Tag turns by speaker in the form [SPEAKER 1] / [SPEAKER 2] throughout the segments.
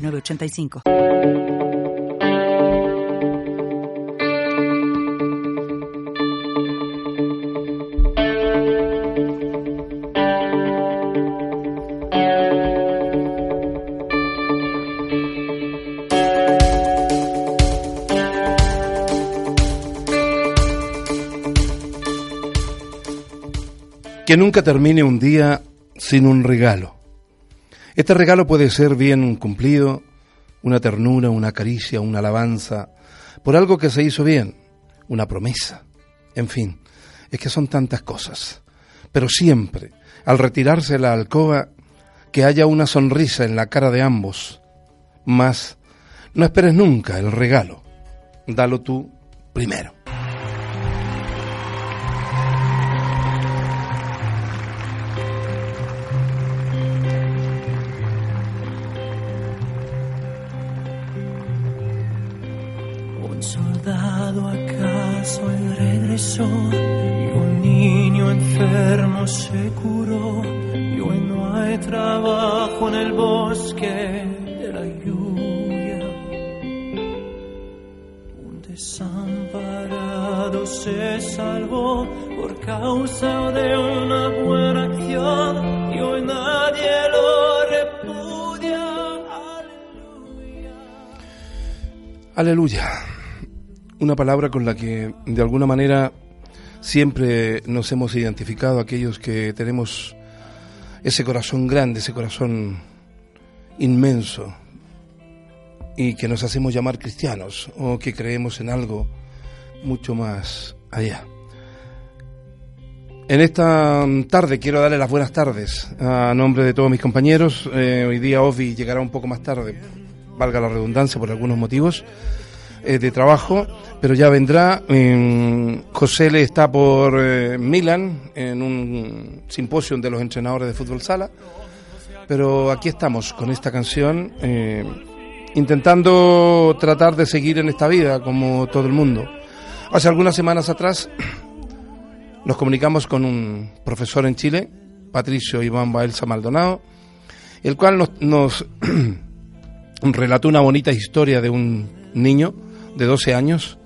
[SPEAKER 1] 906985.
[SPEAKER 2] Que nunca termine un día sin un regalo. Este regalo puede ser bien cumplido, una ternura, una caricia, una alabanza, por algo que se hizo bien, una promesa. En fin, es que son tantas cosas. Pero siempre, al retirarse la alcoba, que haya una sonrisa en la cara de ambos. Más, no esperes nunca el regalo. Dalo tú primero.
[SPEAKER 3] Se curó y hoy no hay trabajo en el bosque de la lluvia. Un desamparado se salvó por causa de una buena acción y hoy nadie lo repudia. Aleluya.
[SPEAKER 2] Aleluya. Una palabra con la que de alguna manera siempre nos hemos identificado aquellos que tenemos ese corazón grande, ese corazón inmenso y que nos hacemos llamar cristianos o que creemos en algo mucho más allá. En esta tarde quiero darle las buenas tardes a nombre de todos mis compañeros. Eh, hoy día Ovi llegará un poco más tarde, valga la redundancia por algunos motivos eh, de trabajo, pero ya vendrá. Eh, José le está por eh, Milán en un simposio de los entrenadores de fútbol sala. Pero aquí estamos con esta canción, eh, intentando tratar de seguir en esta vida como todo el mundo. Hace algunas semanas atrás nos comunicamos con un profesor en Chile, Patricio Iván Baelsa Maldonado, el cual nos, nos relató una bonita historia de un niño de 12 años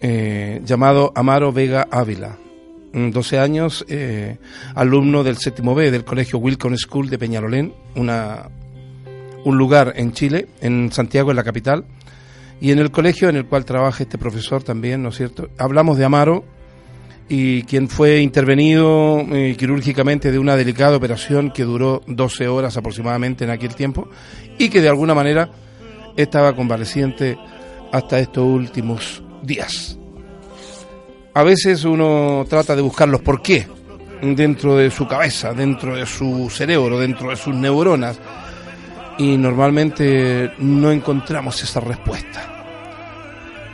[SPEAKER 2] eh, llamado Amaro Vega Ávila. Mm, 12 años, eh, alumno del séptimo B del colegio Wilcon School de Peñalolén, una, un lugar en Chile, en Santiago, en la capital, y en el colegio en el cual trabaja este profesor también, ¿no es cierto? Hablamos de Amaro y quien fue intervenido eh, quirúrgicamente de una delicada operación que duró 12 horas aproximadamente en aquel tiempo y que de alguna manera estaba convaleciente hasta estos últimos días. A veces uno trata de buscar los por qué dentro de su cabeza, dentro de su cerebro, dentro de sus neuronas y normalmente no encontramos esa respuesta.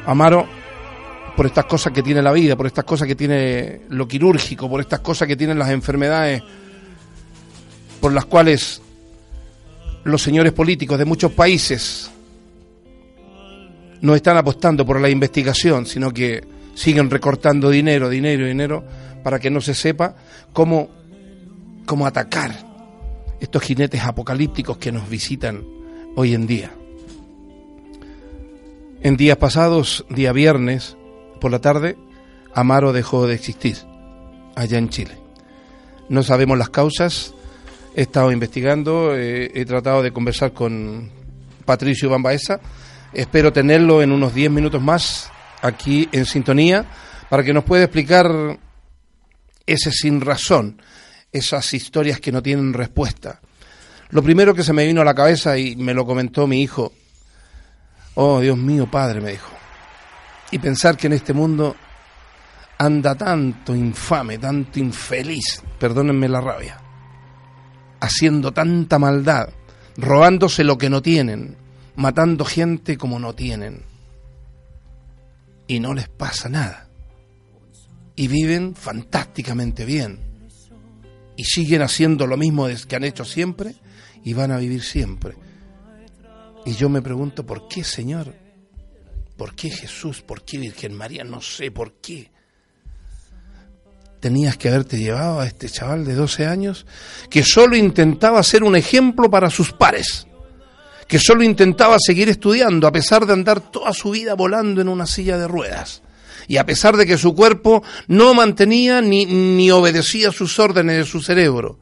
[SPEAKER 2] Amaro, por estas cosas que tiene la vida, por estas cosas que tiene lo quirúrgico, por estas cosas que tienen las enfermedades, por las cuales los señores políticos de muchos países no están apostando por la investigación, sino que siguen recortando dinero, dinero, dinero, para que no se sepa cómo, cómo atacar estos jinetes apocalípticos que nos visitan hoy en día. En días pasados, día viernes, por la tarde, Amaro dejó de existir allá en Chile. No sabemos las causas, he estado investigando, eh, he tratado de conversar con Patricio Bambaesa, espero tenerlo en unos 10 minutos más aquí en sintonía para que nos pueda explicar ese sin razón, esas historias que no tienen respuesta. Lo primero que se me vino a la cabeza y me lo comentó mi hijo, oh Dios mío, padre, me dijo, y pensar que en este mundo anda tanto infame, tanto infeliz, perdónenme la rabia, haciendo tanta maldad, robándose lo que no tienen, matando gente como no tienen. Y no les pasa nada. Y viven fantásticamente bien. Y siguen haciendo lo mismo que han hecho siempre y van a vivir siempre. Y yo me pregunto, ¿por qué, Señor? ¿Por qué Jesús? ¿Por qué Virgen María? No sé por qué. Tenías que haberte llevado a este chaval de 12 años que solo intentaba ser un ejemplo para sus pares, que solo intentaba seguir estudiando a pesar de andar toda su vida volando en una silla de ruedas y a pesar de que su cuerpo no mantenía ni, ni obedecía sus órdenes de su cerebro.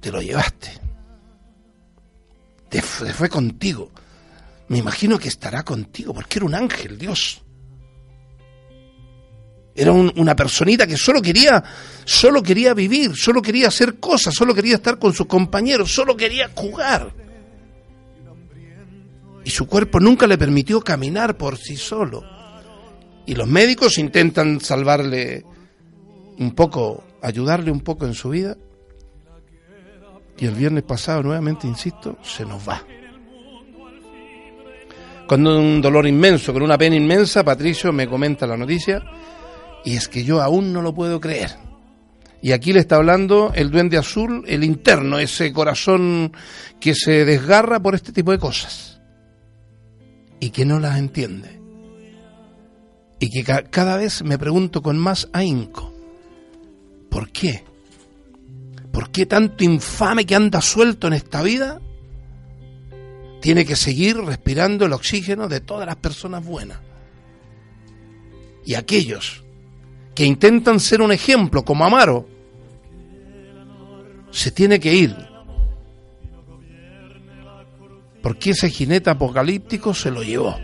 [SPEAKER 2] Te lo llevaste te fue, contigo. Me imagino que estará contigo, porque era un ángel, Dios. Era una personita que solo quería, solo quería vivir, solo quería hacer cosas, solo quería estar con sus compañeros, solo quería jugar. Y su cuerpo nunca le permitió caminar por sí solo. Y los médicos intentan salvarle un poco, ayudarle un poco en su vida, y el viernes pasado, nuevamente, insisto, se nos va. Con un dolor inmenso, con una pena inmensa, Patricio me comenta la noticia y es que yo aún no lo puedo creer. Y aquí le está hablando el duende azul, el interno, ese corazón que se desgarra por este tipo de cosas y que no las entiende. Y que cada vez me pregunto con más ahínco, ¿por qué? ¿Por qué tanto infame que anda suelto en esta vida tiene que seguir respirando el oxígeno de todas las personas buenas? Y aquellos que intentan ser un ejemplo, como Amaro, se tiene que ir. Porque ese jinete apocalíptico se lo llevó.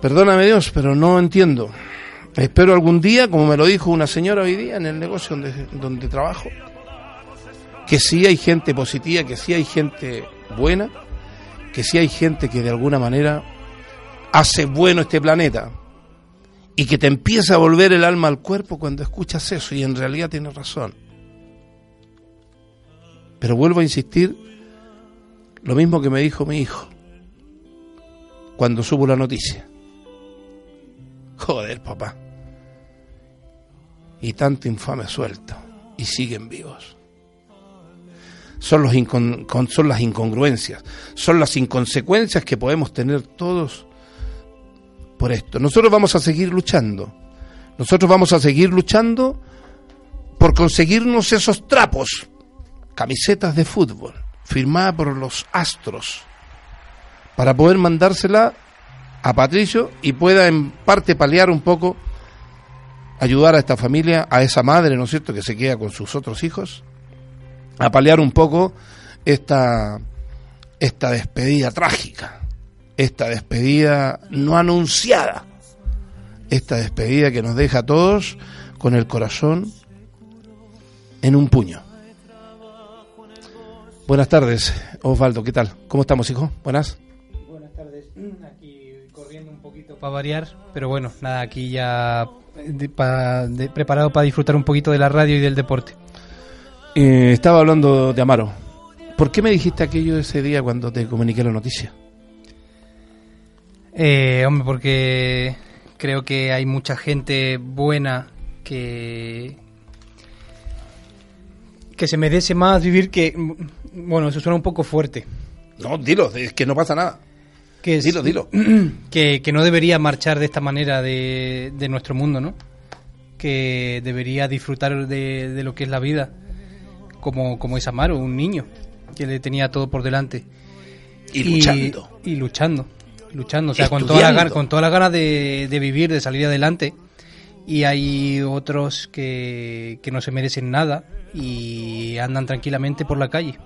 [SPEAKER 2] Perdóname Dios, pero no entiendo. Espero algún día, como me lo dijo una señora hoy día en el negocio donde, donde trabajo, que sí hay gente positiva, que sí hay gente buena, que sí hay gente que de alguna manera hace bueno este planeta y que te empieza a volver el alma al cuerpo cuando escuchas eso y en realidad tienes razón. Pero vuelvo a insistir, lo mismo que me dijo mi hijo cuando supo la noticia. Joder, papá y tanto infame suelto y siguen vivos. Son, los son las incongruencias, son las inconsecuencias que podemos tener todos por esto. Nosotros vamos a seguir luchando. Nosotros vamos a seguir luchando por conseguirnos esos trapos, camisetas de fútbol, firmadas por los astros, para poder mandársela a Patricio y pueda en parte paliar un poco ayudar a esta familia, a esa madre, ¿no es cierto?, que se queda con sus otros hijos, a paliar un poco esta, esta despedida trágica, esta despedida no anunciada, esta despedida que nos deja a todos con el corazón en un puño. Buenas tardes, Osvaldo, ¿qué tal? ¿Cómo estamos, hijo? Buenas.
[SPEAKER 4] Buenas tardes, aquí corriendo un poquito para variar, pero bueno, nada, aquí ya preparado para disfrutar un poquito de la radio y del deporte.
[SPEAKER 2] Eh, estaba hablando de Amaro. ¿Por qué me dijiste aquello ese día cuando te comuniqué la noticia?
[SPEAKER 4] Eh, hombre, porque creo que hay mucha gente buena que que se merece más vivir que bueno, eso suena un poco fuerte.
[SPEAKER 2] No, dilo, es que no pasa nada
[SPEAKER 4] que dilo, dilo. Que, no debería marchar de esta manera de, nuestro mundo, ¿no? Que debería disfrutar de, lo que es la vida, como, como es Amaro, un niño, que le tenía todo por delante.
[SPEAKER 2] Y, luchando.
[SPEAKER 4] Y luchando, luchando, o sea, con todas las con toda la ganas de, de vivir, de salir adelante. Y hay otros que, que no se merecen nada y andan tranquilamente por la calle.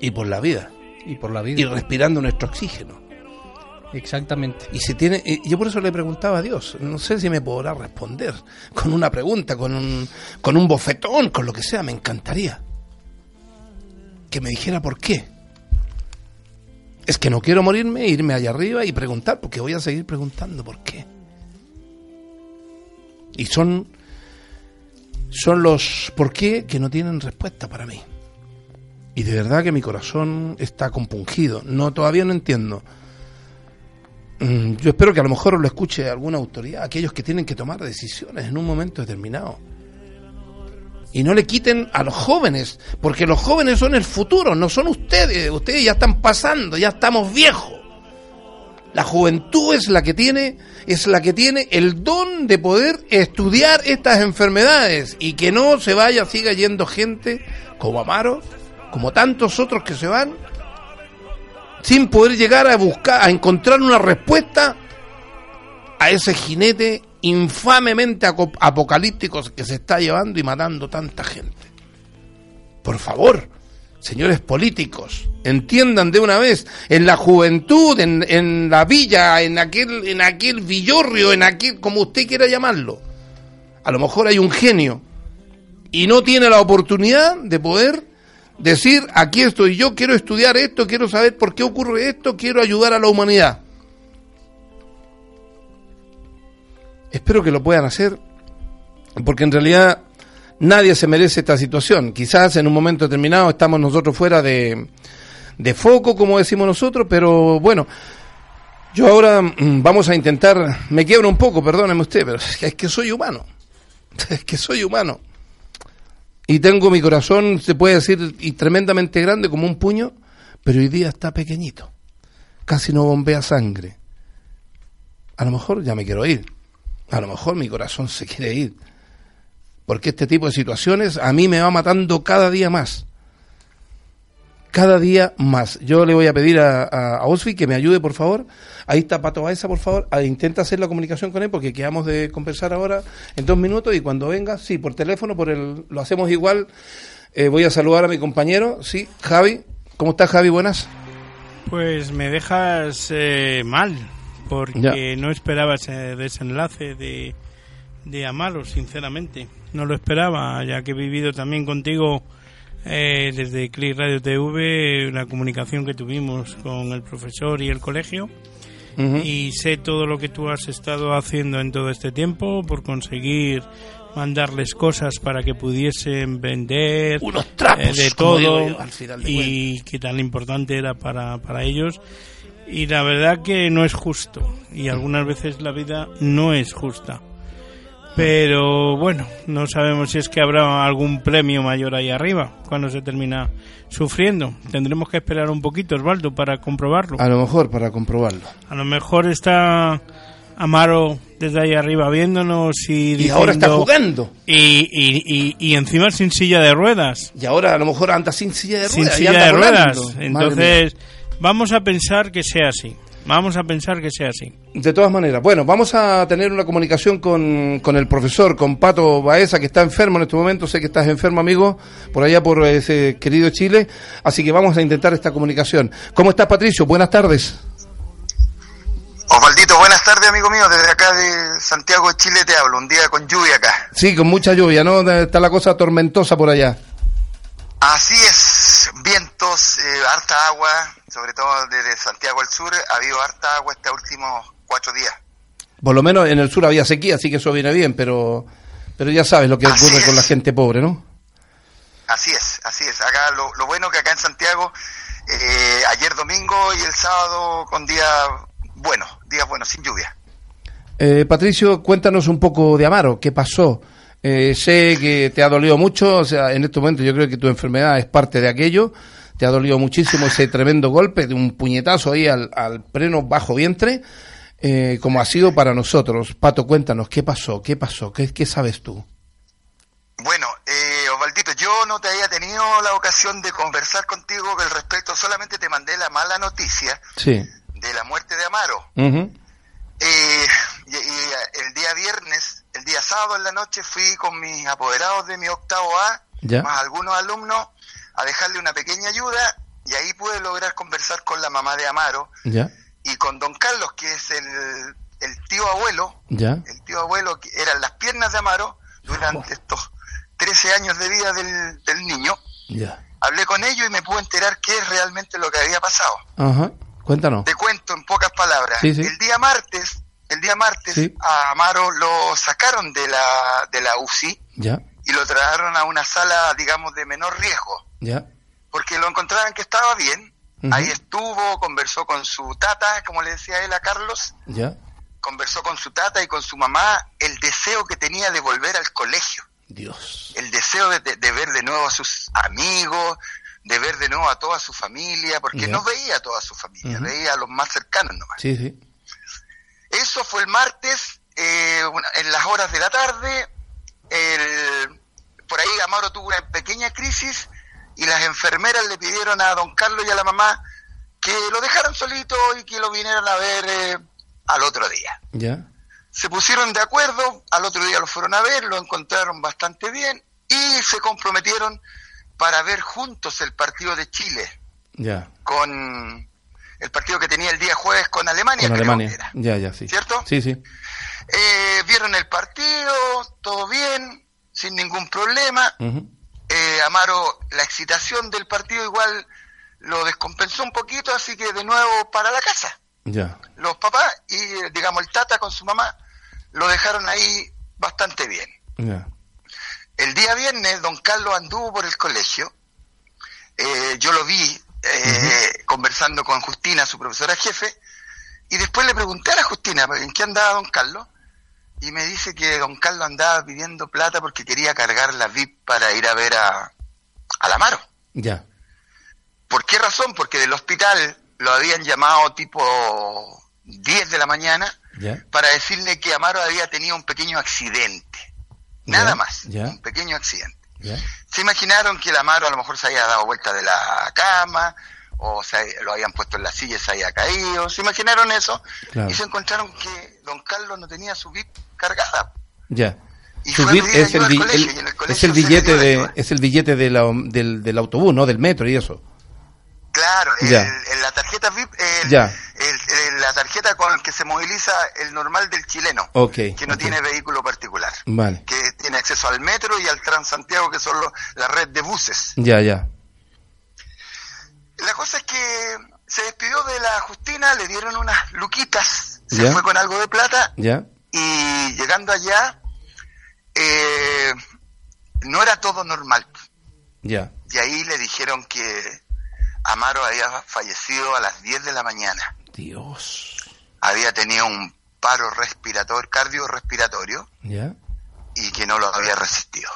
[SPEAKER 2] Y por la vida
[SPEAKER 4] y por la vida.
[SPEAKER 2] Y respirando nuestro oxígeno.
[SPEAKER 4] Exactamente.
[SPEAKER 2] Y se tiene, yo por eso le preguntaba a Dios, no sé si me podrá responder con una pregunta, con un, con un bofetón, con lo que sea, me encantaría. Que me dijera por qué. Es que no quiero morirme, irme allá arriba y preguntar, porque voy a seguir preguntando por qué. Y son son los por qué que no tienen respuesta para mí. Y de verdad que mi corazón está compungido. No, todavía no entiendo. Mm, yo espero que a lo mejor lo escuche alguna autoridad, aquellos que tienen que tomar decisiones en un momento determinado. Y no le quiten a los jóvenes, porque los jóvenes son el futuro, no son ustedes. Ustedes ya están pasando, ya estamos viejos. La juventud es la que tiene, es la que tiene el don de poder estudiar estas enfermedades y que no se vaya, siga yendo gente como Amaro, como tantos otros que se van, sin poder llegar a buscar, a encontrar una respuesta a ese jinete infamemente apocalíptico que se está llevando y matando tanta gente. Por favor, señores políticos, entiendan de una vez, en la juventud, en, en, la villa, en aquel, en aquel villorrio, en aquel, como usted quiera llamarlo, a lo mejor hay un genio y no tiene la oportunidad de poder decir, aquí estoy yo, quiero estudiar esto, quiero saber por qué ocurre esto, quiero ayudar a la humanidad. Espero que lo puedan hacer, porque en realidad nadie se merece esta situación. Quizás en un momento determinado estamos nosotros fuera de, de foco, como decimos nosotros, pero bueno, yo ahora mm, vamos a intentar, me quiebro un poco, perdóneme usted, pero es que soy humano, es que soy humano. Y tengo mi corazón, se puede decir, y tremendamente grande como un puño, pero hoy día está pequeñito. Casi no bombea sangre. A lo mejor ya me quiero ir. A lo mejor mi corazón se quiere ir porque este tipo de situaciones a mí me va matando cada día más. Cada día más. Yo le voy a pedir a, a, Osvi que me ayude, por favor. Ahí está Pato Baeza, por favor. Ah, intenta hacer la comunicación con él porque quedamos de conversar ahora en dos minutos y cuando venga, sí, por teléfono, por el, lo hacemos igual. Eh, voy a saludar a mi compañero, sí, Javi. ¿Cómo estás, Javi? Buenas.
[SPEAKER 5] Pues me dejas eh, mal porque no esperaba ese desenlace de, de Amaro, sinceramente. No lo esperaba, ya que he vivido también contigo eh, desde Click Radio TV la comunicación que tuvimos con el profesor y el colegio. Y sé todo lo que tú has estado haciendo en todo este tiempo por conseguir mandarles cosas para que pudiesen vender
[SPEAKER 2] unos trapos
[SPEAKER 5] eh, de todo y qué tan importante era para, para ellos y la verdad que no es justo. Y algunas veces la vida no es justa. Pero bueno, no sabemos si es que habrá algún premio mayor ahí arriba cuando se termina sufriendo. Tendremos que esperar un poquito, Osvaldo, para comprobarlo.
[SPEAKER 2] A lo mejor para comprobarlo.
[SPEAKER 5] A lo mejor está Amaro desde ahí arriba viéndonos y,
[SPEAKER 2] y ahora está jugando.
[SPEAKER 5] y, y, y, encima sin silla de ruedas.
[SPEAKER 2] Y ahora a lo mejor anda sin silla de ruedas
[SPEAKER 5] sin silla de ruedas. entonces vamos a pensar que sea así Vamos a pensar que sea así.
[SPEAKER 2] De todas maneras, bueno, vamos a tener una comunicación con, con, el profesor, con Pato Baeza, que está enfermo en este momento. Sé que estás enfermo, amigo, por allá por ese querido Chile. Así que vamos a intentar esta comunicación. ¿Cómo estás, Patricio? Buenas tardes.
[SPEAKER 6] Osvaldito, buenas tardes, amigo mío. Desde acá de Santiago de Chile te hablo. Un día con lluvia acá.
[SPEAKER 2] Sí, con mucha lluvia, ¿no? Está la cosa tormentosa por allá.
[SPEAKER 6] Así es, vientos, eh, harta agua, sobre todo desde Santiago al sur, ha habido harta agua estos últimos cuatro días.
[SPEAKER 2] Por lo menos en el sur había sequía, así que eso viene bien, pero, pero ya sabes lo que ocurre con la gente pobre, ¿no?
[SPEAKER 6] Así es, así es. Acá lo, lo bueno que acá en Santiago, eh, ayer domingo y el sábado con días buenos, días buenos, sin lluvia.
[SPEAKER 2] Eh, Patricio, cuéntanos un poco de Amaro, ¿qué pasó? Eh, sé que te ha dolido mucho, o sea, en este momento yo creo que tu enfermedad es parte de aquello. Te ha dolido muchísimo ese tremendo golpe de un puñetazo ahí al, al pleno bajo vientre, eh, como ha sido para nosotros. Pato, cuéntanos, ¿qué pasó? ¿Qué pasó? ¿Qué, qué sabes tú?
[SPEAKER 6] Bueno, eh, Osvaldito, yo no te había tenido la ocasión de conversar contigo al respecto, solamente te mandé la mala noticia de la muerte de Amaro. eh, y, y, el día viernes el día sábado en la noche fui con mis apoderados de mi octavo A, más algunos alumnos, a dejarle una pequeña ayuda y ahí pude lograr conversar con la mamá de Amaro y con don Carlos, que es el, el tío abuelo, el tío abuelo que eran las piernas de Amaro durante estos 13 años de vida del, del niño. Hablé con ellos y me pude enterar qué es realmente lo que había pasado.
[SPEAKER 2] Ajá. Cuéntanos.
[SPEAKER 6] Te cuento en pocas palabras. El día martes el día martes a Amaro lo sacaron de la, de la UCI
[SPEAKER 2] ¿Ya?
[SPEAKER 6] y lo trajeron a una sala, digamos, de menor riesgo.
[SPEAKER 2] Ya.
[SPEAKER 6] Porque lo encontraban que estaba bien. Ahí estuvo, conversó con su tata, como le decía él a Carlos.
[SPEAKER 2] Ya.
[SPEAKER 6] Conversó con su tata y con su mamá el deseo que tenía de volver al colegio.
[SPEAKER 2] Dios.
[SPEAKER 6] El deseo de, ver de nuevo a sus amigos, de ver de nuevo a toda su familia, porque no veía a toda su familia, veía a los más cercanos nomás.
[SPEAKER 2] Sí, sí.
[SPEAKER 6] Eso fue el martes, eh, en las horas de la tarde. El, por ahí Amaro tuvo una pequeña crisis y las enfermeras le pidieron a don Carlos y a la mamá que lo dejaran solito y que lo vinieran a ver eh, al otro día.
[SPEAKER 2] Ya.
[SPEAKER 6] Se pusieron de acuerdo, al otro día lo fueron a ver, lo encontraron bastante bien y se comprometieron para ver juntos el partido de Chile.
[SPEAKER 2] Ya.
[SPEAKER 6] Con el partido que tenía el día jueves con Alemania.
[SPEAKER 2] Con Alemania. Ya, ya, sí.
[SPEAKER 6] ¿Cierto?
[SPEAKER 2] Sí, sí.
[SPEAKER 6] Eh, vieron el partido, todo bien, sin ningún problema. Eh, Amaro, la excitación del partido igual lo descompensó un poquito, así que de nuevo para la casa.
[SPEAKER 2] Ya.
[SPEAKER 6] Los papás y, digamos, el tata con su mamá lo dejaron ahí bastante bien.
[SPEAKER 2] Ya.
[SPEAKER 6] El día viernes, don Carlos anduvo por el colegio. Eh, yo lo vi eh, conversando con Justina, su profesora jefe, y después le pregunté a la Justina, ¿en qué andaba don Carlos? Y me dice que don Carlos andaba pidiendo plata porque quería cargar la VIP para ir a ver a, a Amaro.
[SPEAKER 2] Ya.
[SPEAKER 6] ¿Por qué razón? Porque del hospital lo habían llamado tipo 10 de la mañana para decirle que Amaro había tenido un pequeño accidente. Nada más, un pequeño accidente. Se imaginaron que el Amaro a lo mejor se había dado vuelta de la cama, o se, lo habían puesto en la silla y se había caído. Se imaginaron eso y se encontraron que don Carlos no tenía su VIP cargada.
[SPEAKER 2] Ya. su VIP es el, es el billete de es el billete de del, del autobús, ¿no? Del metro y eso.
[SPEAKER 6] Claro, el, la tarjeta VIP,
[SPEAKER 2] ya.
[SPEAKER 6] la tarjeta con la que se moviliza el normal del chileno,
[SPEAKER 2] que
[SPEAKER 6] no tiene vehículo particular,
[SPEAKER 2] vale.
[SPEAKER 6] que tiene acceso al metro y al Transantiago, que son la red de buses.
[SPEAKER 2] Ya, ya.
[SPEAKER 6] La cosa es que se despidió de la Justina, le dieron unas luquitas, se fue con algo de plata,
[SPEAKER 2] ya.
[SPEAKER 6] Y llegando allá, eh, no era todo normal.
[SPEAKER 2] Ya.
[SPEAKER 6] Y ahí le dijeron que Amaro había fallecido a las 10 de la mañana.
[SPEAKER 2] Dios.
[SPEAKER 6] Había tenido un paro respiratorio, cardiorrespiratorio.
[SPEAKER 2] Ya.
[SPEAKER 6] Y que no lo había resistido.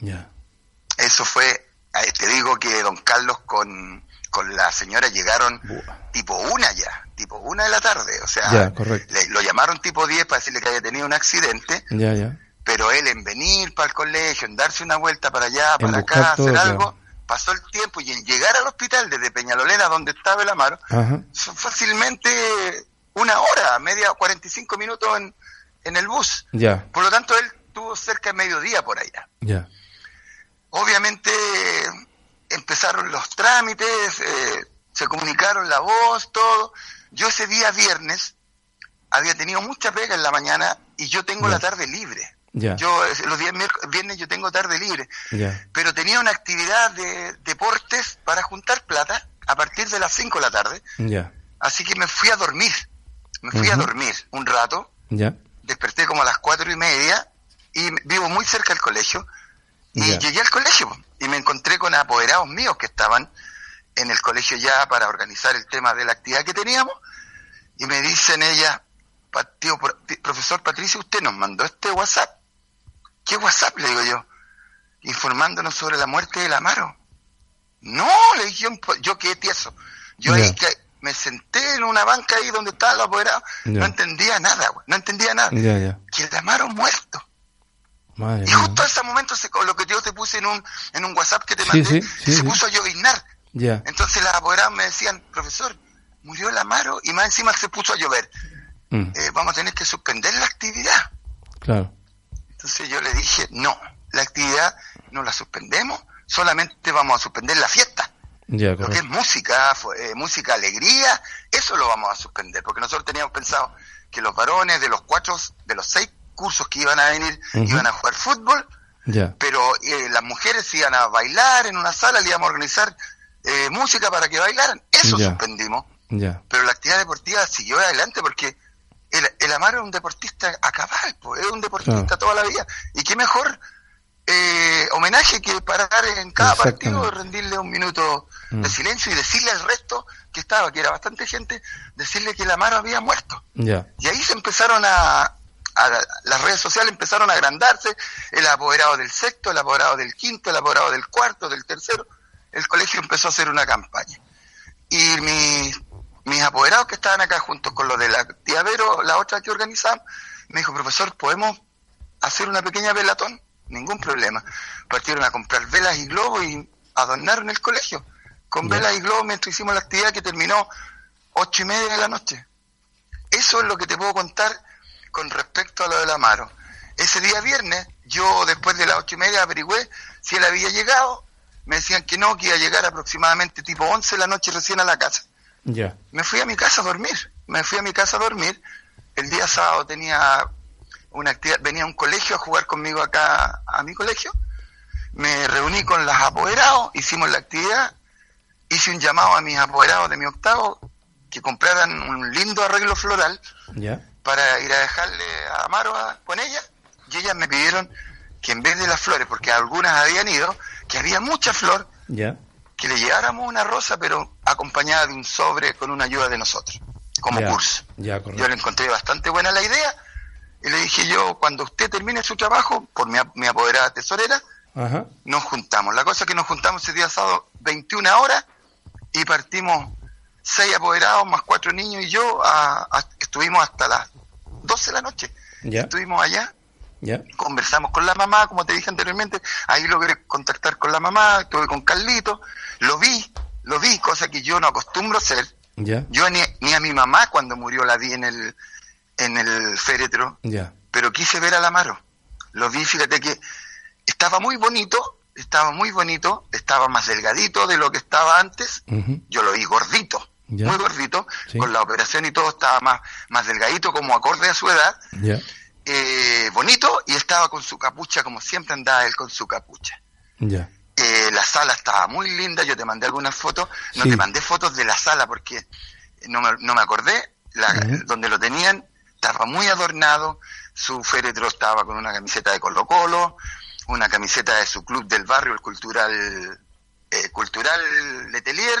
[SPEAKER 2] Ya.
[SPEAKER 6] Eso fue, eh, te digo que don Carlos con, con la señora llegaron tipo una ya, tipo una de la tarde. O sea, lo llamaron tipo 10 para decirle que había tenido un accidente.
[SPEAKER 2] Ya, ya.
[SPEAKER 6] Pero él en venir para el colegio, en darse una vuelta para allá, para acá, hacer algo pasó el tiempo y en llegar al hospital desde Peñalolena, donde estaba el Amaro, son fácilmente una hora, media, 45 minutos en, en el bus.
[SPEAKER 2] Ya.
[SPEAKER 6] Por lo tanto, él tuvo cerca de mediodía por allá.
[SPEAKER 2] Ya.
[SPEAKER 6] Obviamente empezaron los trámites, eh, se comunicaron la voz, todo. Yo ese día viernes había tenido mucha pega en la mañana y yo tengo la tarde libre. Yo los días viernes yo tengo tarde libre, pero tenía una actividad de deportes para juntar plata a partir de las 5 de la tarde. Así que me fui a dormir, me fui a dormir un rato, desperté como a las cuatro y media y vivo muy cerca del colegio. Y llegué al colegio y me encontré con apoderados míos que estaban en el colegio ya para organizar el tema de la actividad que teníamos y me dicen ella, profesor Patricio, usted nos mandó este WhatsApp ¿Qué WhatsApp? Le digo yo, informándonos sobre la muerte del Amaro. No, le dije yo, yo qué tieso. Yo ahí que me senté en una banca ahí donde estaba el apoderado, no entendía nada, no entendía nada. Que el Amaro muerto. Y justo en ese momento se, lo que yo te puse en un, en un WhatsApp que te mandé, se puso a lloviznar. Entonces las apoderadas me decían, profesor, murió el Amaro y más encima se puso a llover. Mm. Eh, vamos a tener que suspender la actividad.
[SPEAKER 2] Claro.
[SPEAKER 6] Entonces yo le dije, no, la actividad no la suspendemos, solamente vamos a suspender la fiesta. lo que es música, eh, música alegría, eso lo vamos a suspender, porque nosotros teníamos pensado que los varones de los cuatro, de los seis cursos que iban a venir, iban a jugar fútbol, pero eh, las mujeres iban a bailar en una sala, le íbamos a organizar eh, música para que bailaran, eso suspendimos. Pero la actividad deportiva siguió adelante porque el, el Amaro es un deportista a cabal, pues, es un deportista toda la vida. Y qué mejor eh, homenaje que parar en cada partido, rendirle un minuto de mm. silencio y decirle al resto que estaba, que era bastante gente, decirle que la Amaro había muerto. Y ahí se empezaron a, las redes sociales empezaron a agrandarse, el apoderado del sexto, el apoderado del quinto, el apoderado del cuarto, del tercero, el colegio empezó a hacer una campaña. Y mis, mis apoderados que estaban acá junto con los de la tía Vero, la otra que organizamos, me dijo, profesor, ¿podemos hacer una pequeña velatón? Ningún problema. Partieron a comprar velas y globos y adornaron el colegio. Con velas y globos mientras hicimos la actividad que terminó ocho y media de la noche. Eso es lo que te puedo contar con respecto a lo del Amaro. Ese día viernes, yo después de las ocho y media averigüé si él había llegado. Me decían que no, que iba a llegar aproximadamente tipo once de la noche recién a la casa. Ya. Me fui a mi casa a dormir. Me fui a mi casa a dormir. El día sábado tenía una actividad, venía a un colegio a jugar conmigo acá a mi colegio. Me reuní con los apoderados, hicimos la actividad, hice un llamado a mis apoderados de mi octavo que compraran un lindo arreglo floral para ir a dejarle a Amaro con ella y ellas me pidieron que en vez de las flores, porque algunas habían ido, que había mucha flor, que le lleváramos una rosa pero acompañada de un sobre con una ayuda de nosotros, como curso. yo le encontré bastante buena la idea y le dije yo, cuando usted termine su trabajo, por mi, mi apoderada tesorera, nos juntamos. La cosa es que nos juntamos ese día sábado 21 horas y partimos seis apoderados más cuatro niños y yo estuvimos hasta las 12 de la noche. Estuvimos allá, conversamos con la mamá, como te dije anteriormente, ahí logré contactar con la mamá, estuve con Carlito, lo vi, lo vi, cosa que yo no acostumbro a hacer. Yo ni, ni, a mi mamá cuando murió la vi en el, en el féretro, pero quise ver al Amaro. Lo vi, fíjate que estaba muy bonito, estaba muy bonito, estaba más delgadito de lo que estaba antes. Yo lo vi gordito, muy gordito, con la operación y todo estaba más, más delgadito, como acorde a su edad. Eh, bonito y estaba con su capucha, como siempre andaba él con su capucha. Eh, la sala estaba muy linda, yo te mandé algunas fotos, no te mandé fotos de la sala porque no me, no me acordé, la, donde lo tenían, estaba muy adornado, su féretro estaba con una camiseta de Colo Colo, una camiseta de su club del barrio, el Cultural eh, Cultural Letelier,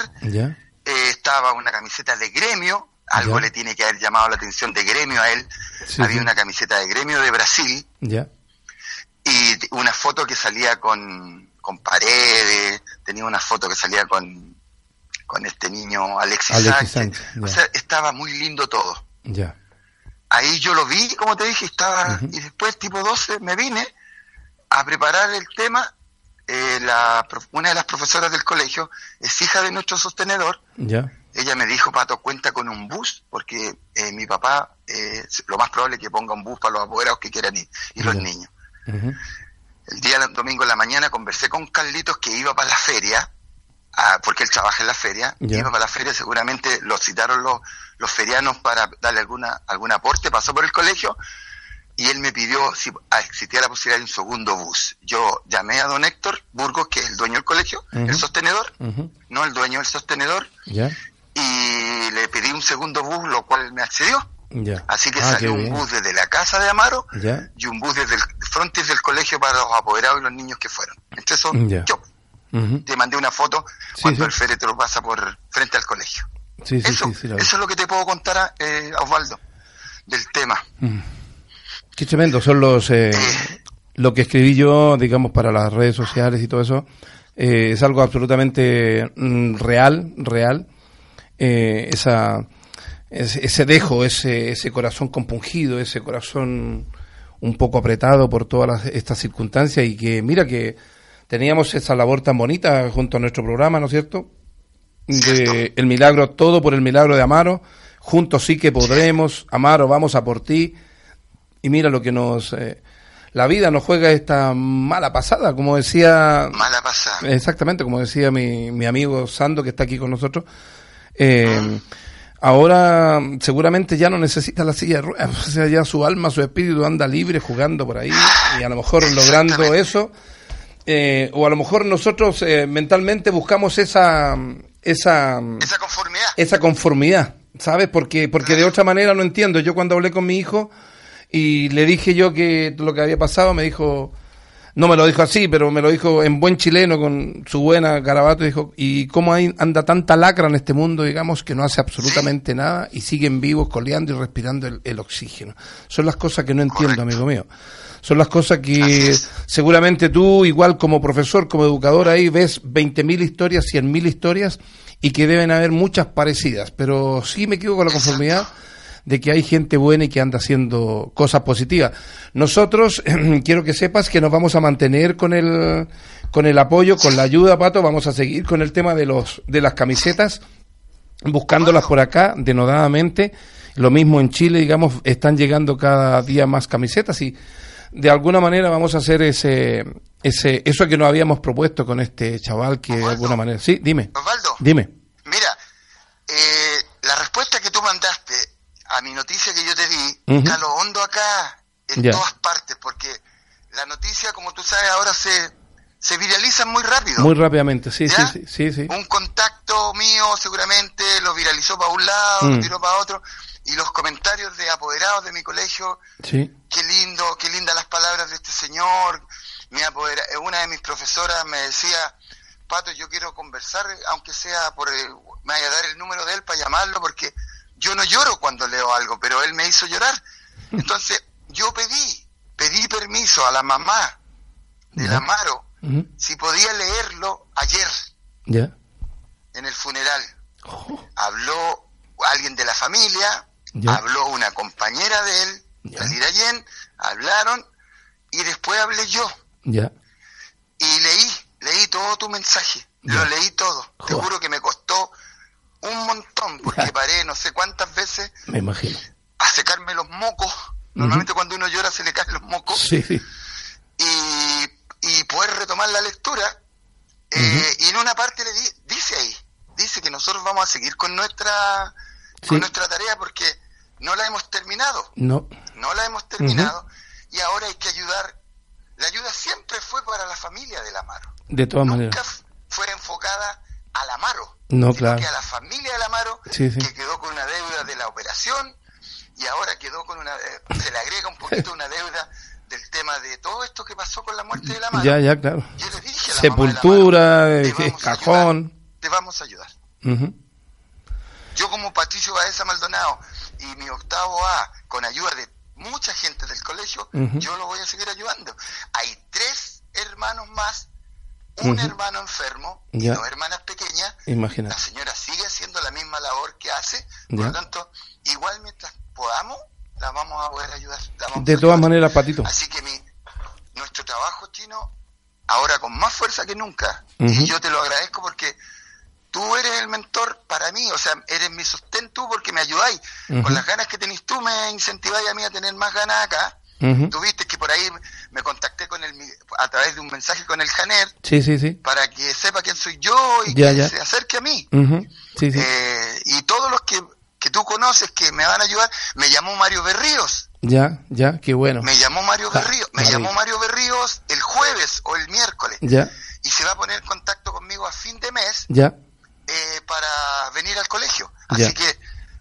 [SPEAKER 6] eh, estaba una camiseta de gremio, algo le tiene que haber llamado la atención de gremio a él, había una camiseta de gremio de Brasil, y una foto que salía con, con paredes, tenía una foto que salía con, con este niño Alexis, Sánchez, o sea, estaba muy lindo todo. Ya. Ahí yo lo vi, como te dije, estaba, y después tipo 12 me vine a preparar el tema. Eh, la, una de las profesoras del colegio es hija de nuestro sostenedor. Ya. Ella me dijo, Pato, cuenta con un bus, porque eh, mi papá, eh, lo más probable es que ponga un bus para los apoderados que quieran ir, y los niños. El día domingo en la mañana conversé con Carlitos que iba para la feria, porque él trabaja en la feria, iba para la feria, seguramente lo citaron los, los ferianos para darle alguna algún aporte, pasó por el colegio y él me pidió si ah, existía la posibilidad de un segundo bus. Yo llamé a don Héctor Burgos, que es el dueño del colegio, el sostenedor, no el dueño del sostenedor, y le pedí un segundo bus, lo cual me accedió. Así que ah, salió un bus desde la casa de Amaro y un bus desde el frontis del colegio para los apoderados y los niños que fueron. Entonces, yo te mandé una foto cuando el féretro pasa por frente al colegio. Eso, eso es lo que te puedo contar, eh, Osvaldo, del tema. Mm.
[SPEAKER 2] Qué tremendo, son los... Eh, lo que escribí yo, digamos, para las redes sociales y todo eso, eh, es algo absolutamente mm, real, real. esa, ese, dejo, ese, ese corazón compungido, ese corazón un poco apretado por todas estas circunstancias y que, mira que teníamos esa labor tan bonita junto a nuestro programa, ¿no es cierto? de el milagro, todo por el milagro de Amaro. Juntos sí que podremos, Amaro, vamos a por ti. Y mira lo que nos... Eh, la vida nos juega esta mala pasada, como decía...
[SPEAKER 6] Mala pasada.
[SPEAKER 2] Exactamente, como decía mi, mi amigo Sando, que está aquí con nosotros. Eh, mm. Ahora seguramente ya no necesita la silla de ruedas, o sea, ya su alma, su espíritu anda libre jugando por ahí y a lo mejor logrando eso. Eh, o a lo mejor nosotros mentalmente buscamos esa, esa,
[SPEAKER 6] esa conformidad.
[SPEAKER 2] Esa conformidad, ¿sabes? Porque, porque de otra manera no entiendo. Yo cuando hablé con mi hijo y le dije yo que lo que había pasado, me dijo, no me lo dijo así, pero me lo dijo en buen chileno con su buena carabato. Dijo, ¿y cómo hay, anda tanta lacra en este mundo, digamos, que no hace absolutamente nada y siguen vivos, coleando y respirando el, oxígeno? Son las cosas que no entiendo, amigo mío. Son las cosas que seguramente tú, igual como profesor, como educador, ahí ves 20.000 historias, 100.000 historias y que deben haber muchas parecidas. Pero sí me quedo con la conformidad de que hay gente buena y que anda haciendo cosas positivas. Nosotros, quiero que sepas que nos vamos a mantener con el, con el apoyo, con la ayuda, Pato, vamos a seguir con el tema de, los, de las camisetas, buscándolas por acá denodadamente. Lo mismo en Chile, digamos, están llegando cada día más camisetas y de alguna manera vamos a hacer ese, ese, eso que nos habíamos propuesto con este chaval que de alguna manera. Sí, dime.
[SPEAKER 6] Osvaldo.
[SPEAKER 2] Dime.
[SPEAKER 6] Mira, eh, la respuesta que tú mandaste a mi noticia que yo te di, uh lo hondo acá, en todas partes, porque la noticia, como tú sabes, ahora se, se viraliza muy rápido.
[SPEAKER 2] Muy rápidamente, sí, sí, sí, sí,
[SPEAKER 6] Un contacto mío seguramente lo viralizó para un lado, lo mm. tiró para otro, y los comentarios de apoderados de mi colegio,
[SPEAKER 2] sí.
[SPEAKER 6] qué lindo, qué lindas las palabras de este señor. Mi apodera, una de mis profesoras me decía, Pato, yo quiero conversar, aunque sea por, el, me vaya a dar el número de él para llamarlo, porque yo no lloro cuando leo algo, pero él me hizo llorar. Entonces, yo pedí, pedí permiso a la mamá del Amaro si podía leerlo ayer en el funeral. Oh. Habló alguien de la familia, habló una compañera de él, hablaron y después hablé yo.
[SPEAKER 2] ¿Ya?
[SPEAKER 6] Y leí, leí todo tu mensaje, lo leí todo. Te juro que me costó un montón, porque paré no sé cuántas veces.
[SPEAKER 2] Me imagino.
[SPEAKER 6] A secarme los mocos. Normalmente cuando uno llora se le caen los mocos.
[SPEAKER 2] Sí.
[SPEAKER 6] Y, y poder retomar la lectura. Eh, y en una parte le di, dice ahí, dice que nosotros vamos a seguir con nuestra, con nuestra tarea porque no la hemos terminado.
[SPEAKER 2] No.
[SPEAKER 6] No la hemos terminado. Y ahora hay que ayudar. La ayuda siempre fue para la familia del Amaro.
[SPEAKER 2] De todas
[SPEAKER 6] Nunca
[SPEAKER 2] maneras.
[SPEAKER 6] fue enfocada al Amaro.
[SPEAKER 2] No, claro.
[SPEAKER 6] Que a la familia del Amaro, que quedó con una deuda de la operación y ahora quedó con una. Eh, se le agrega un poquito una deuda del tema de todo esto que pasó con la muerte del Amaro.
[SPEAKER 2] Ya, ya, claro.
[SPEAKER 6] Yo le dije a la
[SPEAKER 2] Sepultura, eh, cajón.
[SPEAKER 6] te vamos a ayudar. Yo, como Patricio Baeza Maldonado y mi octavo A, con ayuda de mucha gente del colegio, yo lo voy a seguir ayudando. Hay tres hermanos más un hermano enfermo y dos hermanas pequeñas, la señora sigue haciendo la misma labor que hace, por lo tanto, igual mientras podamos, la vamos a poder ayudar.
[SPEAKER 2] de todas maneras, Patito.
[SPEAKER 6] Así que mi, nuestro trabajo chino, ahora con más fuerza que nunca, y yo te lo agradezco porque tú eres el mentor para mí, o sea, eres mi sustento porque me ayudáis. Con las ganas que tenéis tú me incentiváis a mí a tener más ganas acá. Tú viste que por ahí me contacté con el a través de un mensaje con el Janer
[SPEAKER 2] sí, sí, sí.
[SPEAKER 6] para que sepa quién soy yo y que se acerque a mí.
[SPEAKER 2] Eh,
[SPEAKER 6] y todos los que, que tú conoces que me van a ayudar, me llamó Mario Berríos.
[SPEAKER 2] Ya, ya, qué bueno.
[SPEAKER 6] Me llamó Mario Berríos, me llamó Mario Berríos el jueves o el miércoles.
[SPEAKER 2] Ya.
[SPEAKER 6] Y se va a poner en contacto conmigo a fin de mes.
[SPEAKER 2] Ya.
[SPEAKER 6] Eh, para venir al colegio. Así que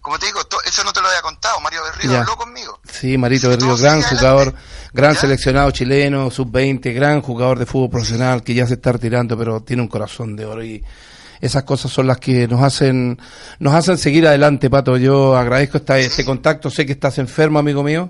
[SPEAKER 6] como te digo, eso no te lo había contado, Mario Berrío habló conmigo.
[SPEAKER 2] Sí, Marito Berrío, gran jugador, gran seleccionado chileno, sub-20, gran jugador de fútbol profesional que ya se está retirando, pero tiene un corazón de oro y esas cosas son las que nos hacen nos hacen seguir adelante, Pato. Yo agradezco esta, este contacto, sé que estás enfermo, amigo mío.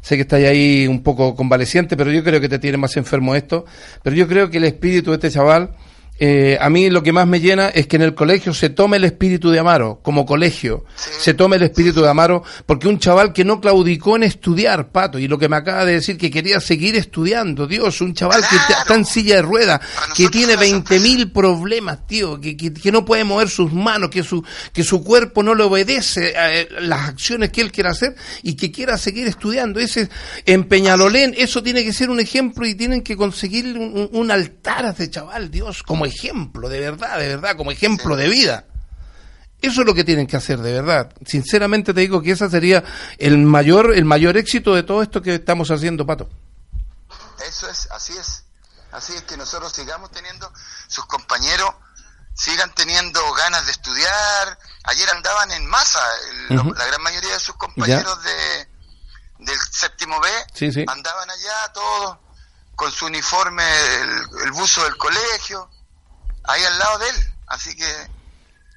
[SPEAKER 2] Sé que estás ahí un poco convaleciente, pero yo creo que te tiene más enfermo esto. Pero yo creo que el espíritu de este chaval eh, a mí lo que más me llena es que en el colegio se tome el espíritu de Amaro, como colegio, se tome el espíritu de Amaro, porque un chaval que no claudicó en estudiar, Pato, y lo que me acaba de decir que quería seguir estudiando, Dios, un chaval que está en silla de ruedas, que tiene veinte mil problemas, tío, que, que, no puede mover sus manos, que su, que su cuerpo no le obedece a eh, las acciones que él quiere hacer y que quiera seguir estudiando. Ese, en Peñalolén, eso tiene que ser un ejemplo y tienen que conseguir un, un altar a ese chaval, Dios, como ejemplo, de verdad, de verdad, como ejemplo de vida. Eso es lo que tienen que hacer, de verdad. Sinceramente te digo que ese sería el mayor, el mayor éxito de todo esto que estamos haciendo, Pato.
[SPEAKER 6] Eso es, así es. Así es que nosotros sigamos teniendo, sus compañeros sigan teniendo ganas de estudiar. Ayer andaban en masa, la gran mayoría de sus compañeros de, del séptimo B
[SPEAKER 2] sí, sí.
[SPEAKER 6] andaban allá todos con su uniforme, el, buzo del colegio, ahí al lado de él. Así que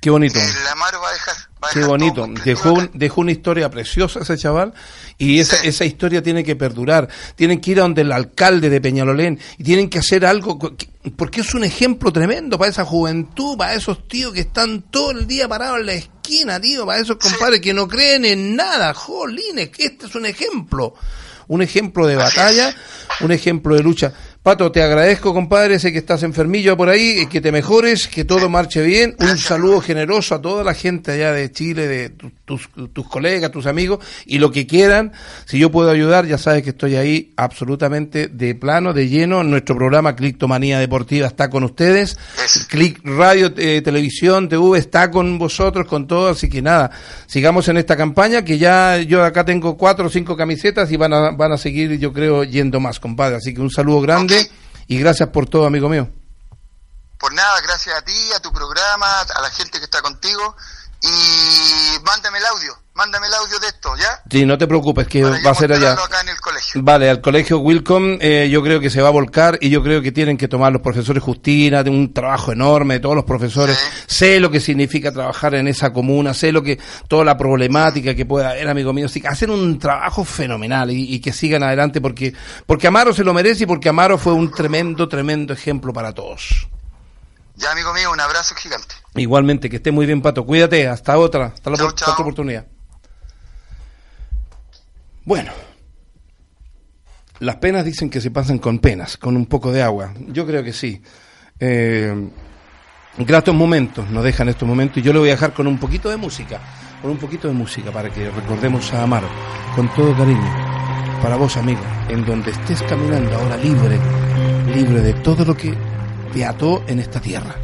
[SPEAKER 2] Qué bonito.
[SPEAKER 6] El Amaro va a dejar.
[SPEAKER 2] Qué bonito. Dejó, dejó una historia preciosa ese chaval y esa, esa historia tiene que perdurar. Tienen que ir a donde el alcalde de Peñalolén y tienen que hacer algo porque es un ejemplo tremendo para esa juventud, para esos tíos que están todo el día parados en la esquina, tío, para esos compadres que no creen en nada. Jolines, este es un ejemplo. Un ejemplo de batalla, un ejemplo de lucha. Pato, te agradezco, compadre, sé que estás enfermillo por ahí, que te mejores, que todo marche bien. Un saludo generoso a toda la gente allá de Chile, de tus, tus colegas, tus amigos, y lo que quieran. Si yo puedo ayudar, ya sabes que estoy ahí absolutamente de plano, de lleno. Nuestro programa Clictomanía Deportiva está con ustedes. Click Radio, eh, Televisión, TV está con vosotros, con todo. Así que nada, sigamos en esta campaña, que ya yo acá tengo cuatro o cinco camisetas y van a, van a seguir, yo creo, yendo más, compadre. Así que un saludo grande y gracias por todo, amigo mío.
[SPEAKER 6] Por nada, gracias a ti, a tu programa, a la gente que está contigo y mándame el audio, mándame el audio de esto, ¿ya?
[SPEAKER 2] Sí, no te preocupes, que va a ser allá. Vale, al colegio Wilcom eh, yo creo que se va a volcar y yo creo que tienen que tomar los profesores Justina, de un trabajo enorme de todos los profesores. Sé lo que significa trabajar en esa comuna, sé lo que, toda la problemática que pueda haber, amigo mío. Así que hacen un trabajo fenomenal y, y que sigan adelante porque, porque Amaro se lo merece y porque Amaro fue un tremendo, tremendo ejemplo para todos.
[SPEAKER 6] Ya, amigo mío, un abrazo gigante.
[SPEAKER 2] Igualmente, que esté muy bien, Pato. Cuídate, hasta otra, hasta la otra oportunidad. Bueno, las penas dicen que se pasan con penas, con un poco de agua. Yo creo que sí. Eh, gratos momentos nos dejan estos momentos y yo le voy a dejar con un poquito de música, con un poquito de música para que recordemos a Amaro con todo cariño. Para vos, amigo, en donde estés caminando ahora libre, libre de todo lo que te ató en esta tierra.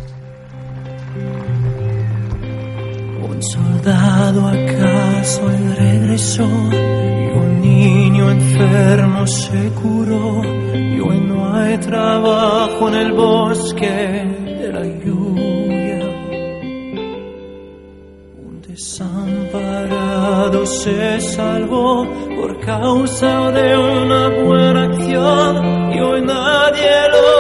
[SPEAKER 3] Un soldado acaso él regresó y un niño enfermo se curó y hoy no hay trabajo en el bosque de la lluvia. Desamparado se salvó por causa de una buena acción y hoy nadie lo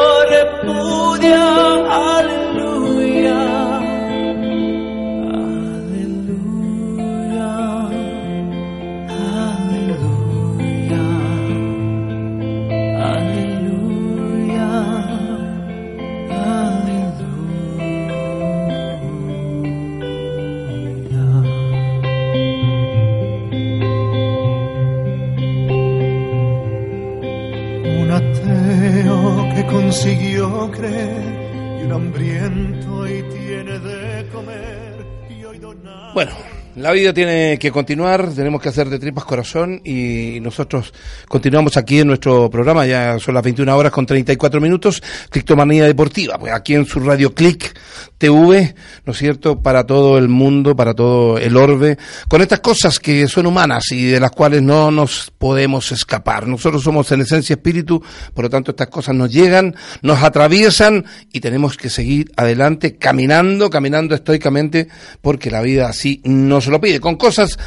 [SPEAKER 3] consiguió creer y un hambriento y tiene de comer y hoy
[SPEAKER 2] Bueno, la vida tiene que continuar, tenemos que hacer de tripas corazón y nosotros continuamos aquí en nuestro programa, ya son las 21 horas con 34 minutos, Clictomanía Deportiva, pues aquí en su radio Click TV, ¿no es cierto?, para todo el mundo, para todo el orbe, con estas cosas que son humanas y de las cuales no nos podemos escapar. Nosotros somos en esencia espíritu, por lo tanto estas cosas nos llegan, nos atraviesan y tenemos que seguir adelante caminando, caminando estoicamente, porque la vida así nos lo pide, con cosas,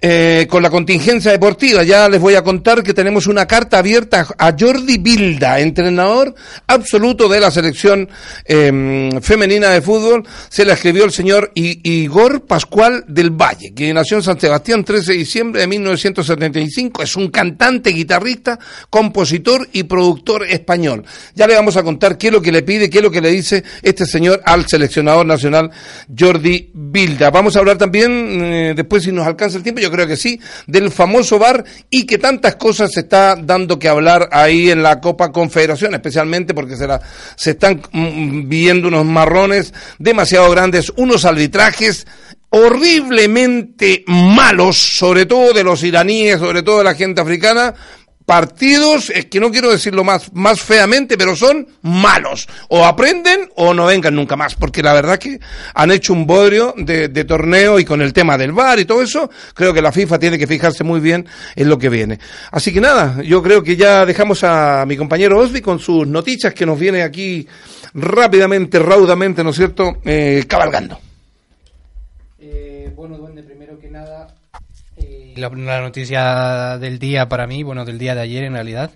[SPEAKER 2] eh, con la contingencia deportiva. Ya les voy a contar que tenemos una carta abierta a Jordi Bilda, entrenador absoluto de la selección em, femenina de fútbol. Se la escribió el señor Igor Pascual del Valle, que nació en San Sebastián 13 de diciembre de 1975. Es un cantante, guitarrista, compositor y productor español. Ya le vamos a contar qué es lo que le pide, qué es lo que le dice este señor al seleccionador nacional Jordi Bilda. Vamos a hablar también eh, después si nos alcanza el tiempo, yo creo que sí, del famoso bar y que tantas cosas se está dando que hablar ahí en la Copa Confederación, especialmente porque se, la, se están mm, viendo unos marrones demasiado grandes, unos arbitrajes horriblemente malos, sobre todo de los iraníes, sobre todo de la gente africana, partidos, es que no quiero decirlo más, más feamente, pero son malos. O aprenden o no vengan nunca más, porque la verdad que han hecho un bodrio de, torneo y con el tema del VAR y todo eso, creo que la FIFA tiene que fijarse muy bien en lo que viene. Así que nada, yo creo que ya dejamos a mi compañero Osby con sus noticias que nos viene aquí rápidamente, raudamente, ¿no es cierto?, eh, cabalgando.
[SPEAKER 4] La, noticia del día para mí, bueno, del día de ayer en realidad,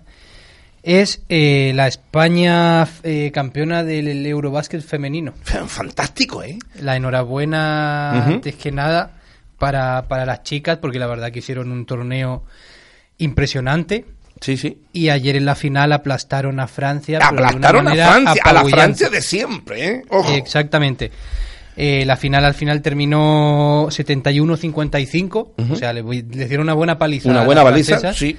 [SPEAKER 4] es eh, la España eh, campeona del Eurobásquet femenino.
[SPEAKER 2] Fantástico, ¿eh?
[SPEAKER 4] La enhorabuena, antes que nada, para, para las chicas, porque la verdad que hicieron un torneo impresionante.
[SPEAKER 2] Sí, sí.
[SPEAKER 4] Y ayer en la final aplastaron a Francia.
[SPEAKER 2] Aplastaron a Francia, a la Francia de siempre, ¿eh?
[SPEAKER 4] Exactamente. Eh, la final al final terminó 71-55, o sea, le, dieron una buena paliza.
[SPEAKER 2] Una buena paliza, sí.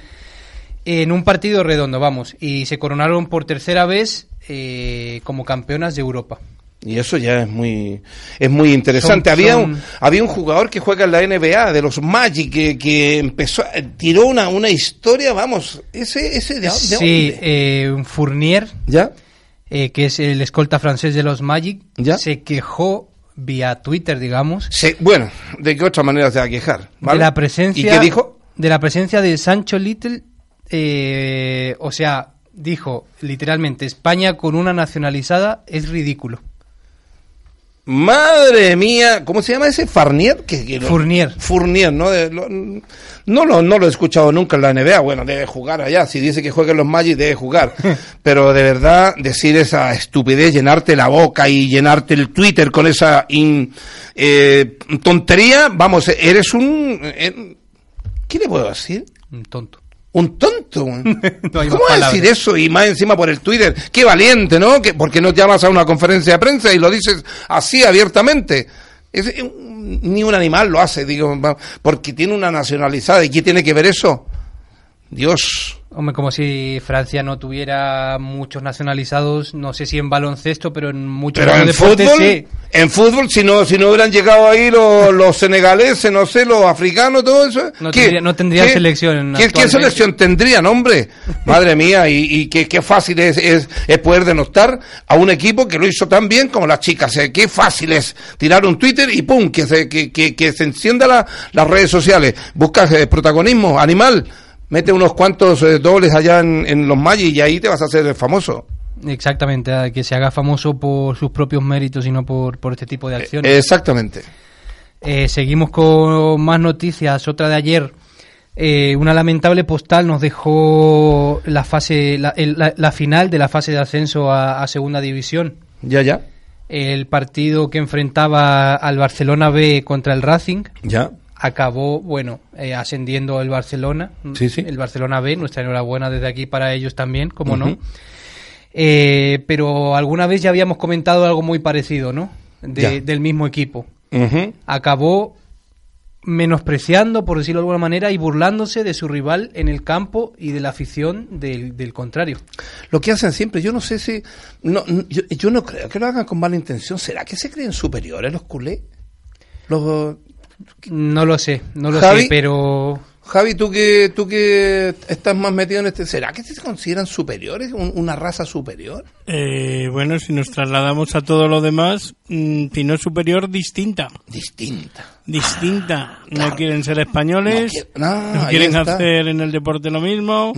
[SPEAKER 4] En un partido redondo, vamos, y se coronaron por tercera vez eh, como campeonas de Europa.
[SPEAKER 2] Y eso ya es muy es muy interesante. había un había un jugador que juega en la NBA de los Magic que, que empezó tiró una una historia, vamos, ese ese de,
[SPEAKER 4] Sí, eh, Fournier.
[SPEAKER 2] ¿Ya?
[SPEAKER 4] Eh, que es el escolta francés de los Magic,
[SPEAKER 2] ¿Ya?
[SPEAKER 4] se quejó vía Twitter, digamos.
[SPEAKER 2] Sí, bueno, ¿de qué otra manera se va a quejar?
[SPEAKER 4] De la presencia.
[SPEAKER 2] ¿Y qué dijo?
[SPEAKER 4] De la presencia de Sancho Little, eh, o sea, dijo literalmente: España con una nacionalizada es ridículo.
[SPEAKER 2] Madre mía, ¿cómo se llama ese? Farnier.
[SPEAKER 4] que Fournier.
[SPEAKER 2] Fournier, ¿no? no, lo, no lo he escuchado nunca en la NBA. Bueno, debe jugar allá. Si dice que juega en los Magic, debe jugar. Pero de verdad, decir esa estupidez, llenarte la boca y llenarte el Twitter con esa eh, tontería, vamos, eres un... Eh, ¿Qué le puedo decir?
[SPEAKER 4] Un tonto
[SPEAKER 2] un tonto. ¿Cómo decir eso? Y más encima por el Twitter. Qué valiente, ¿no? Que, porque no llamas a una conferencia de prensa y lo dices así abiertamente. Es, ni un animal lo hace, digo, porque tiene una nacionalizada. ¿Y qué tiene que ver eso? Dios.
[SPEAKER 4] Hombre, como si Francia no tuviera muchos nacionalizados, no sé si en baloncesto, pero en muchos
[SPEAKER 2] pero en fútbol, En fútbol, si no, si no hubieran llegado ahí los, los senegaleses, no sé, los africanos, todo eso.
[SPEAKER 4] No tendría, no tendría selección.
[SPEAKER 2] ¿qué, ¿Qué, selección tendrían, hombre? Madre mía, y, y qué, qué, fácil es, es, poder denostar a un equipo que lo hizo tan bien como las chicas. Eh, qué fácil es tirar un Twitter y pum, que se, que, que, se encienda la, las redes sociales. Buscas eh, protagonismo animal mete unos cuantos eh, dobles allá en, los Magic y ahí te vas a hacer famoso.
[SPEAKER 4] Exactamente, que se haga famoso por sus propios méritos y no por, por este tipo de acciones.
[SPEAKER 2] exactamente.
[SPEAKER 4] Eh, seguimos con más noticias. Otra de ayer, eh, una lamentable postal nos dejó la fase, la, final de la fase de ascenso a, a, segunda división.
[SPEAKER 2] Ya, ya.
[SPEAKER 4] El partido que enfrentaba al Barcelona B contra el Racing.
[SPEAKER 2] Ya
[SPEAKER 4] acabó, bueno, eh, ascendiendo el Barcelona,
[SPEAKER 2] sí, sí.
[SPEAKER 4] el Barcelona B, nuestra enhorabuena desde aquí para ellos también, como no. Eh, pero alguna vez ya habíamos comentado algo muy parecido, ¿no? del mismo equipo. Acabó menospreciando, por decirlo de alguna manera, y burlándose de su rival en el campo y de la afición del, del contrario.
[SPEAKER 2] Lo que hacen siempre, yo no sé si... No, yo, yo, no creo que lo hagan con mala intención. ¿Será que se creen superiores los culés? Los,
[SPEAKER 4] no lo sé, no lo sé, pero...
[SPEAKER 2] Javi, tú que, tú que estás más metido en este, ¿será que se consideran superiores, una raza superior?
[SPEAKER 5] Eh, bueno, si nos trasladamos a todo lo demás, mm, si no es superior, distinta.
[SPEAKER 2] Distinta.
[SPEAKER 5] Distinta. No quieren ser españoles, no, quieren hacer en el deporte lo mismo.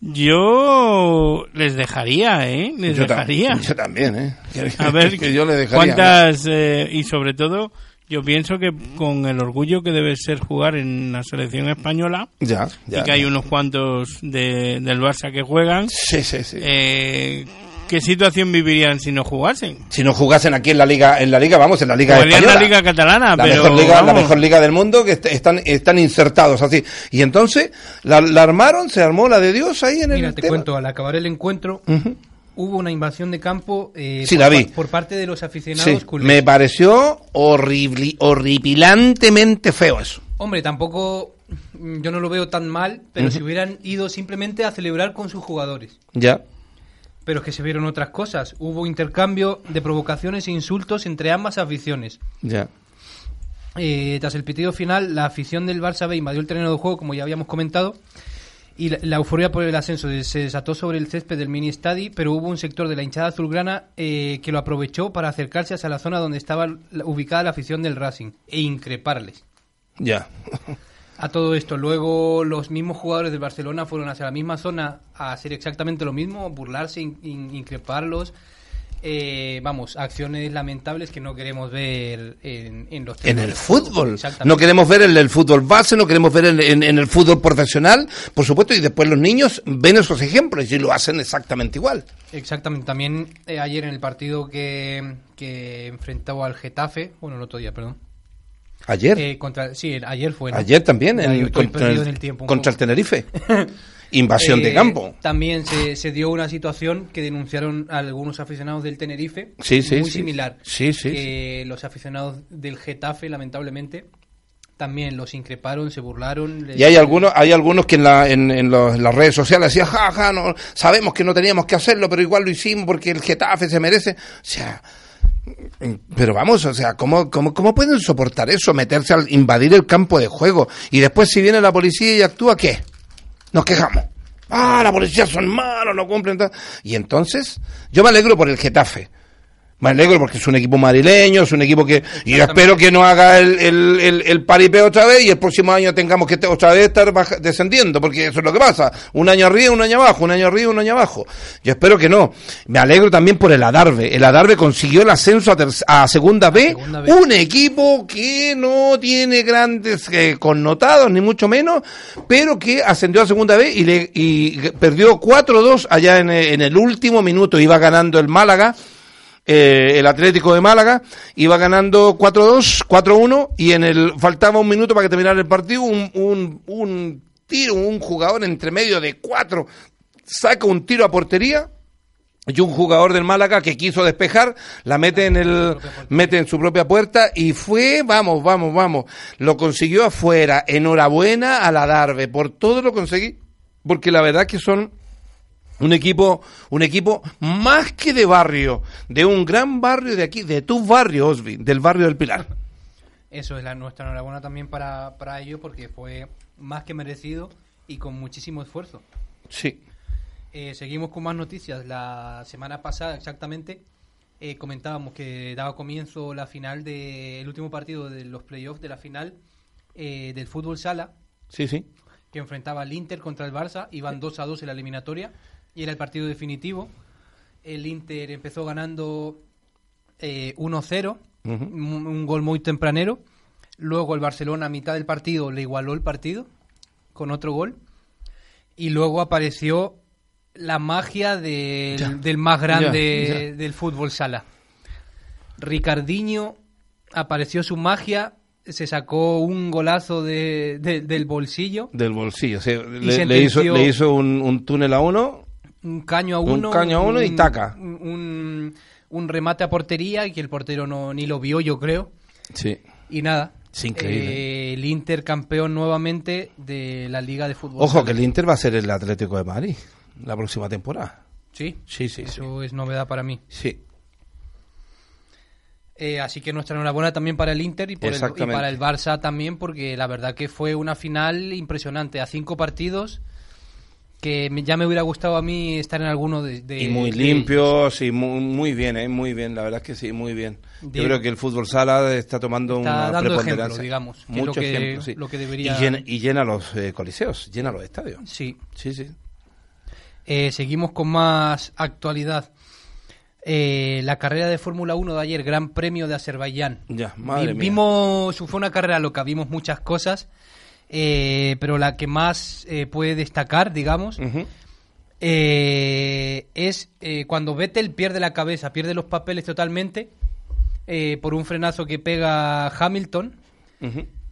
[SPEAKER 5] Yo les dejaría, ¿eh? Les dejaría.
[SPEAKER 2] yo también, ¿eh?
[SPEAKER 5] A ver, que yo le dejaría. ¿Cuántas, eh, y sobre todo, yo pienso que con el orgullo que debe ser jugar en la selección española,
[SPEAKER 2] ya,
[SPEAKER 5] y que hay unos cuantos de, del Barça que juegan,
[SPEAKER 2] sí, sí, sí.
[SPEAKER 5] Eh, ¿qué situación vivirían si no jugasen?
[SPEAKER 2] Si no jugasen aquí en la liga, en la liga, vamos, en la liga española.
[SPEAKER 5] en la liga catalana,
[SPEAKER 2] la
[SPEAKER 5] pero
[SPEAKER 2] mejor liga, la mejor liga del mundo que están están insertados así. Y entonces la, armaron, se armó la de Dios ahí en
[SPEAKER 4] Mira,
[SPEAKER 2] el.
[SPEAKER 4] te cuento, al acabar el encuentro hubo una invasión de campo eh, por, parte de los aficionados
[SPEAKER 2] sí, Me pareció horrible, horripilantemente feo eso.
[SPEAKER 4] Hombre, tampoco mm, yo no lo veo tan mal, pero si hubieran ido simplemente a celebrar con sus jugadores.
[SPEAKER 2] Ya.
[SPEAKER 4] Pero es que se vieron otras cosas. Hubo intercambio de provocaciones e insultos entre ambas aficiones.
[SPEAKER 2] Ya.
[SPEAKER 4] Eh, tras el pitido final, la afición del Barça B invadió el terreno de juego, como ya habíamos comentado, y la, euforia por el ascenso se desató sobre el césped del mini estadi, pero hubo un sector de la hinchada azulgrana eh, que lo aprovechó para acercarse hacia la zona donde estaba ubicada la afición del Racing e increparles.
[SPEAKER 2] Ya.
[SPEAKER 4] a todo esto, luego los mismos jugadores del Barcelona fueron hacia la misma zona a hacer exactamente lo mismo, burlarse, increparlos. Eh, vamos, acciones lamentables que no queremos ver en, los
[SPEAKER 2] En el fútbol. No queremos ver en el fútbol base, no queremos ver en, el fútbol profesional, por supuesto, y después los niños ven esos ejemplos y lo hacen exactamente igual.
[SPEAKER 4] Exactamente. También eh, ayer en el partido que, que enfrentaba al Getafe, bueno, el otro día, perdón.
[SPEAKER 2] ¿Ayer?
[SPEAKER 4] Eh, contra, sí, ayer fue.
[SPEAKER 2] Ayer también, en, contra, el, tiempo, contra el Tenerife. Invasión de eh, campo.
[SPEAKER 4] También se, dio una situación que denunciaron algunos aficionados del Tenerife.
[SPEAKER 2] Sí, sí,
[SPEAKER 4] muy similar.
[SPEAKER 2] Sí, sí.
[SPEAKER 4] Que los aficionados del Getafe, lamentablemente, también los increparon, se burlaron.
[SPEAKER 2] Y hay algunos, hay algunos que en, la, en, las redes sociales decían, ja, ja, no, sabemos que no teníamos que hacerlo, pero igual lo hicimos porque el Getafe se merece. O sea, pero vamos, o sea, ¿cómo, cómo, cómo pueden soportar eso, meterse al invadir el campo de juego? Y después si viene la policía y actúa, ¿qué? Nos quejamos. Ah, la policía son malos, no cumplen. Y entonces, yo me alegro por el Getafe. Me alegro porque es un equipo madrileño, es un equipo que... Y yo espero que no haga el, el, el, paripé otra vez y el próximo año tengamos que otra vez estar descendiendo, porque eso es lo que pasa. Un año arriba, un año abajo, un año arriba, un año abajo. Yo espero que no. Me alegro también por el Adarve. El Adarve consiguió el ascenso a, a, segunda, B, un equipo que no tiene grandes eh, connotados, ni mucho menos, pero que ascendió a segunda B y, le, y perdió 4-2 allá en, en el último minuto. Iba ganando el Málaga eh, el Atlético de Málaga iba ganando 4-2, 4-1 y en el faltaba un minuto para que terminara el partido, un, un, un tiro, un jugador entre medio de cuatro saca un tiro a portería y un jugador del Málaga que quiso despejar, la mete en el, mete en su propia puerta y fue, vamos, vamos, vamos, lo consiguió afuera. Enhorabuena a la Darbe por todo lo conseguí, porque la verdad que son un equipo, un equipo más que de barrio, de un gran barrio de aquí, de tu barrio, Osby, del barrio del Pilar.
[SPEAKER 4] Eso es la nuestra enhorabuena también para, para ello, porque fue más que merecido y con muchísimo esfuerzo.
[SPEAKER 2] Sí.
[SPEAKER 4] Eh, seguimos con más noticias. La semana pasada, exactamente, eh, comentábamos que daba comienzo la final del último partido de los playoffs de la final eh, del fútbol sala.
[SPEAKER 2] Sí, sí.
[SPEAKER 4] Que enfrentaba al Inter contra el Barça. Iban 2 a 2 en la eliminatoria y era el partido definitivo. El Inter empezó ganando 1-0, eh, un, gol muy tempranero. Luego el Barcelona a mitad del partido le igualó el partido con otro gol. Y luego apareció la magia del, más grande del fútbol sala. Ricardinho apareció su magia, se sacó un golazo de, del bolsillo.
[SPEAKER 2] Del bolsillo, le, hizo, le, hizo, un, un túnel a uno
[SPEAKER 4] un caño a uno.
[SPEAKER 2] Un caño a uno y taca.
[SPEAKER 4] Un, un, remate a portería y que el portero no ni lo vio, yo creo.
[SPEAKER 2] Sí.
[SPEAKER 4] Y nada.
[SPEAKER 2] Es increíble.
[SPEAKER 4] Eh, el Inter campeón nuevamente de la Liga de Fútbol.
[SPEAKER 2] Ojo, que el Inter va a ser el Atlético de Madrid la próxima temporada.
[SPEAKER 4] Sí.
[SPEAKER 2] Sí, sí.
[SPEAKER 4] Eso es novedad para mí.
[SPEAKER 2] Sí.
[SPEAKER 4] Eh, así que nuestra enhorabuena también para el Inter y, por el, y para el Barça también, porque la verdad que fue una final impresionante. A cinco partidos que ya me hubiera gustado a mí estar en alguno de,
[SPEAKER 2] y muy limpios y muy, muy, bien eh muy bien la verdad es que sí muy bien. Yo creo que el fútbol sala está tomando una preponderancia.
[SPEAKER 4] digamos
[SPEAKER 2] mucho
[SPEAKER 4] que,
[SPEAKER 2] ejemplo, sí.
[SPEAKER 4] lo que debería
[SPEAKER 2] y llena, los eh, coliseos llena los estadios.
[SPEAKER 4] Sí.
[SPEAKER 2] Sí sí.
[SPEAKER 4] Eh, seguimos con más actualidad. Eh, la carrera de Fórmula 1 de ayer, Gran Premio de Azerbaiyán.
[SPEAKER 2] Ya, madre
[SPEAKER 4] Vimos, fue una carrera loca, vimos muchas cosas. Eh, pero la que más eh, puede destacar, digamos, eh, es cuando Vettel pierde la cabeza, pierde los papeles totalmente por un frenazo que pega Hamilton.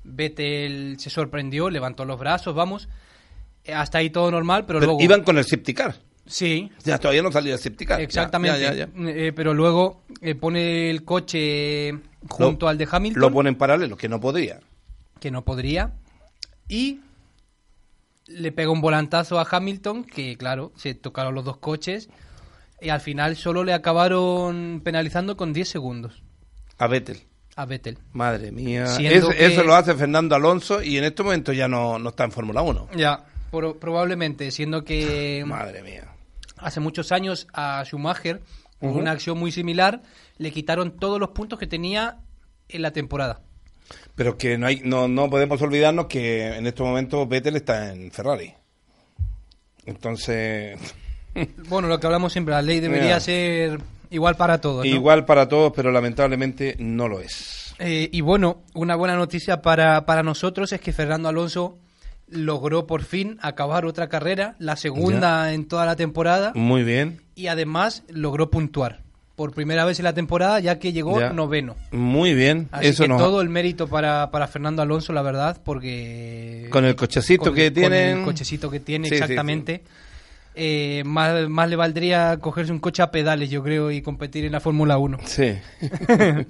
[SPEAKER 4] Vettel se sorprendió, levantó los brazos, vamos. hasta ahí todo normal, pero, luego...
[SPEAKER 2] Iban con el septicar.
[SPEAKER 4] Sí.
[SPEAKER 2] Ya todavía no salió el septicar.
[SPEAKER 4] Exactamente. pero luego pone el coche junto al de Hamilton.
[SPEAKER 2] Lo pone en paralelo, que no podría.
[SPEAKER 4] Que no podría y le pega un volantazo a Hamilton, que claro, se tocaron los dos coches y al final solo le acabaron penalizando con 10 segundos.
[SPEAKER 2] A Vettel.
[SPEAKER 4] A Vettel.
[SPEAKER 2] Madre mía. Eso lo hace Fernando Alonso y en este momento ya no, está en Fórmula 1.
[SPEAKER 4] Ya, probablemente, siendo que...
[SPEAKER 2] Madre mía.
[SPEAKER 4] Hace muchos años a Schumacher, con una acción muy similar, le quitaron todos los puntos que tenía en la temporada.
[SPEAKER 2] Pero que no, hay, no, no podemos olvidarnos que en estos momentos Vettel está en Ferrari. Entonces...
[SPEAKER 4] Bueno, lo que hablamos siempre, la ley debería ser Igual para todos.
[SPEAKER 2] Igual para todos, pero lamentablemente no lo es.
[SPEAKER 4] Eh, y bueno, una buena noticia para, para nosotros es que Fernando Alonso logró por fin acabar otra carrera, la segunda en toda la temporada.
[SPEAKER 2] Muy bien.
[SPEAKER 4] Y además logró puntuar por primera vez en la temporada, ya que llegó noveno.
[SPEAKER 2] Muy bien.
[SPEAKER 4] Así Eso que todo el mérito para, para Fernando Alonso, la verdad, porque...
[SPEAKER 2] Con el cochecito que tiene...
[SPEAKER 4] Con el cochecito que tiene, exactamente. Eh, más, más le valdría cogerse un coche a pedales, yo creo, y competir en la Fórmula 1.
[SPEAKER 2] Sí.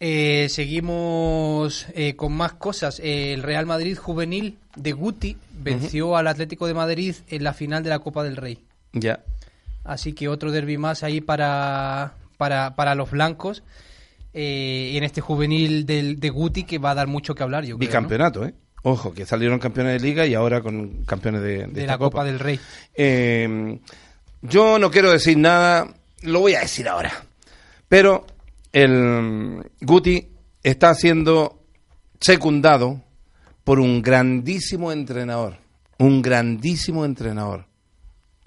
[SPEAKER 4] Eh, seguimos eh, con más cosas. el Real Madrid juvenil de Guti venció al Atlético de Madrid en la final de la Copa del Rey.
[SPEAKER 2] Ya.
[SPEAKER 4] Así que otro derby más ahí para, para, para los blancos. y en este juvenil del, de Guti que va a dar mucho que hablar, yo creo.
[SPEAKER 2] Bicampeonato, ¿eh? Ojo, que salieron campeones de liga y ahora con campeones de,
[SPEAKER 4] de, la Copa. del Rey.
[SPEAKER 2] Eh, yo no quiero decir nada, lo voy a decir ahora. Pero el Guti está siendo secundado por un grandísimo entrenador, un grandísimo entrenador,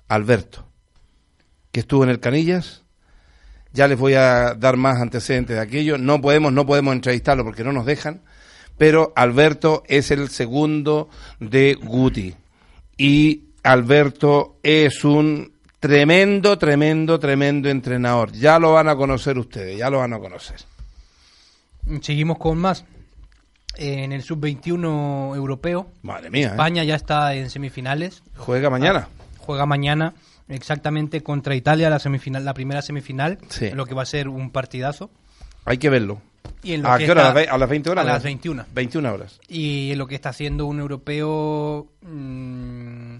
[SPEAKER 2] Alberto, que estuvo en el Canillas. Ya les voy a dar más antecedentes de aquello. No podemos, no podemos entrevistarlo porque no nos dejan pero Alberto es el segundo de Guti. Y Alberto es un tremendo, tremendo, tremendo entrenador. Ya lo van a conocer ustedes, ya lo van a conocer.
[SPEAKER 4] Seguimos con más. En el sub-21 europeo.
[SPEAKER 2] Madre mía.
[SPEAKER 4] ¿eh? España ya está en semifinales.
[SPEAKER 2] Juega mañana.
[SPEAKER 4] Ah, juega mañana exactamente contra Italia la semifinal, la primera semifinal, lo que va a ser un partidazo.
[SPEAKER 2] Hay que verlo.
[SPEAKER 4] ¿A
[SPEAKER 2] qué hora? ¿A las 20 horas?
[SPEAKER 4] A las 21.
[SPEAKER 2] 21 horas.
[SPEAKER 4] Y en lo que está haciendo un europeo mm,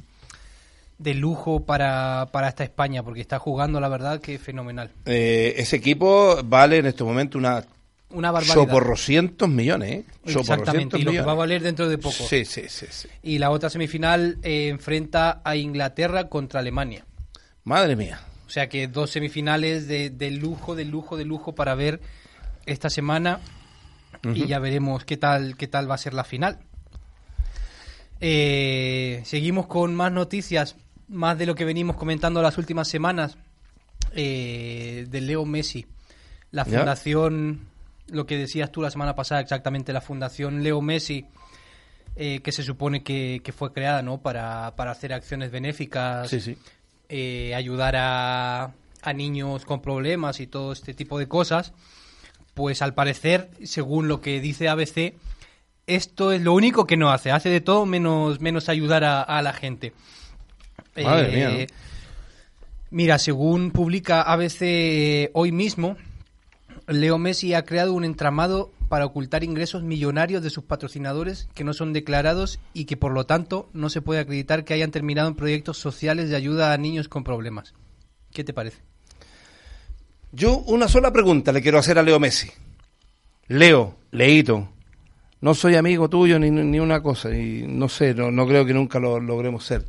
[SPEAKER 4] de lujo para, para esta España, porque está jugando, la verdad, que es fenomenal.
[SPEAKER 2] Eh, ese equipo vale en este momento una
[SPEAKER 4] una barbaridad.
[SPEAKER 2] Soporrocientos millones, ¿eh?
[SPEAKER 4] Exactamente, y lo que va a valer dentro de poco.
[SPEAKER 2] Sí, sí, sí. sí.
[SPEAKER 4] Y la otra semifinal eh, enfrenta a Inglaterra contra Alemania.
[SPEAKER 2] Madre mía.
[SPEAKER 4] O sea que dos semifinales de, de lujo, de lujo, de lujo para ver esta semana y ya veremos qué tal, qué tal va a ser la final. Eh, seguimos con más noticias, más de lo que venimos comentando las últimas semanas eh, de Leo Messi. La fundación, lo que decías tú la semana pasada exactamente, la fundación Leo Messi, eh, que se supone que, fue creada ¿no? para, para hacer acciones benéficas, ayudar a, a niños con problemas y todo este tipo de cosas pues al parecer, según lo que dice ABC, esto es lo único que no hace. Hace de todo menos, menos ayudar a, la gente.
[SPEAKER 2] Madre
[SPEAKER 4] eh, Mira, según publica ABC hoy mismo, Leo Messi ha creado un entramado para ocultar ingresos millonarios de sus patrocinadores que no son declarados y que por lo tanto no se puede acreditar que hayan terminado en proyectos sociales de ayuda a niños con problemas. ¿Qué te parece?
[SPEAKER 2] Yo una sola pregunta le quiero hacer a Leo Messi. Leo, Leito, no soy amigo tuyo ni, ni una cosa y no sé, no, no creo que nunca lo logremos ser.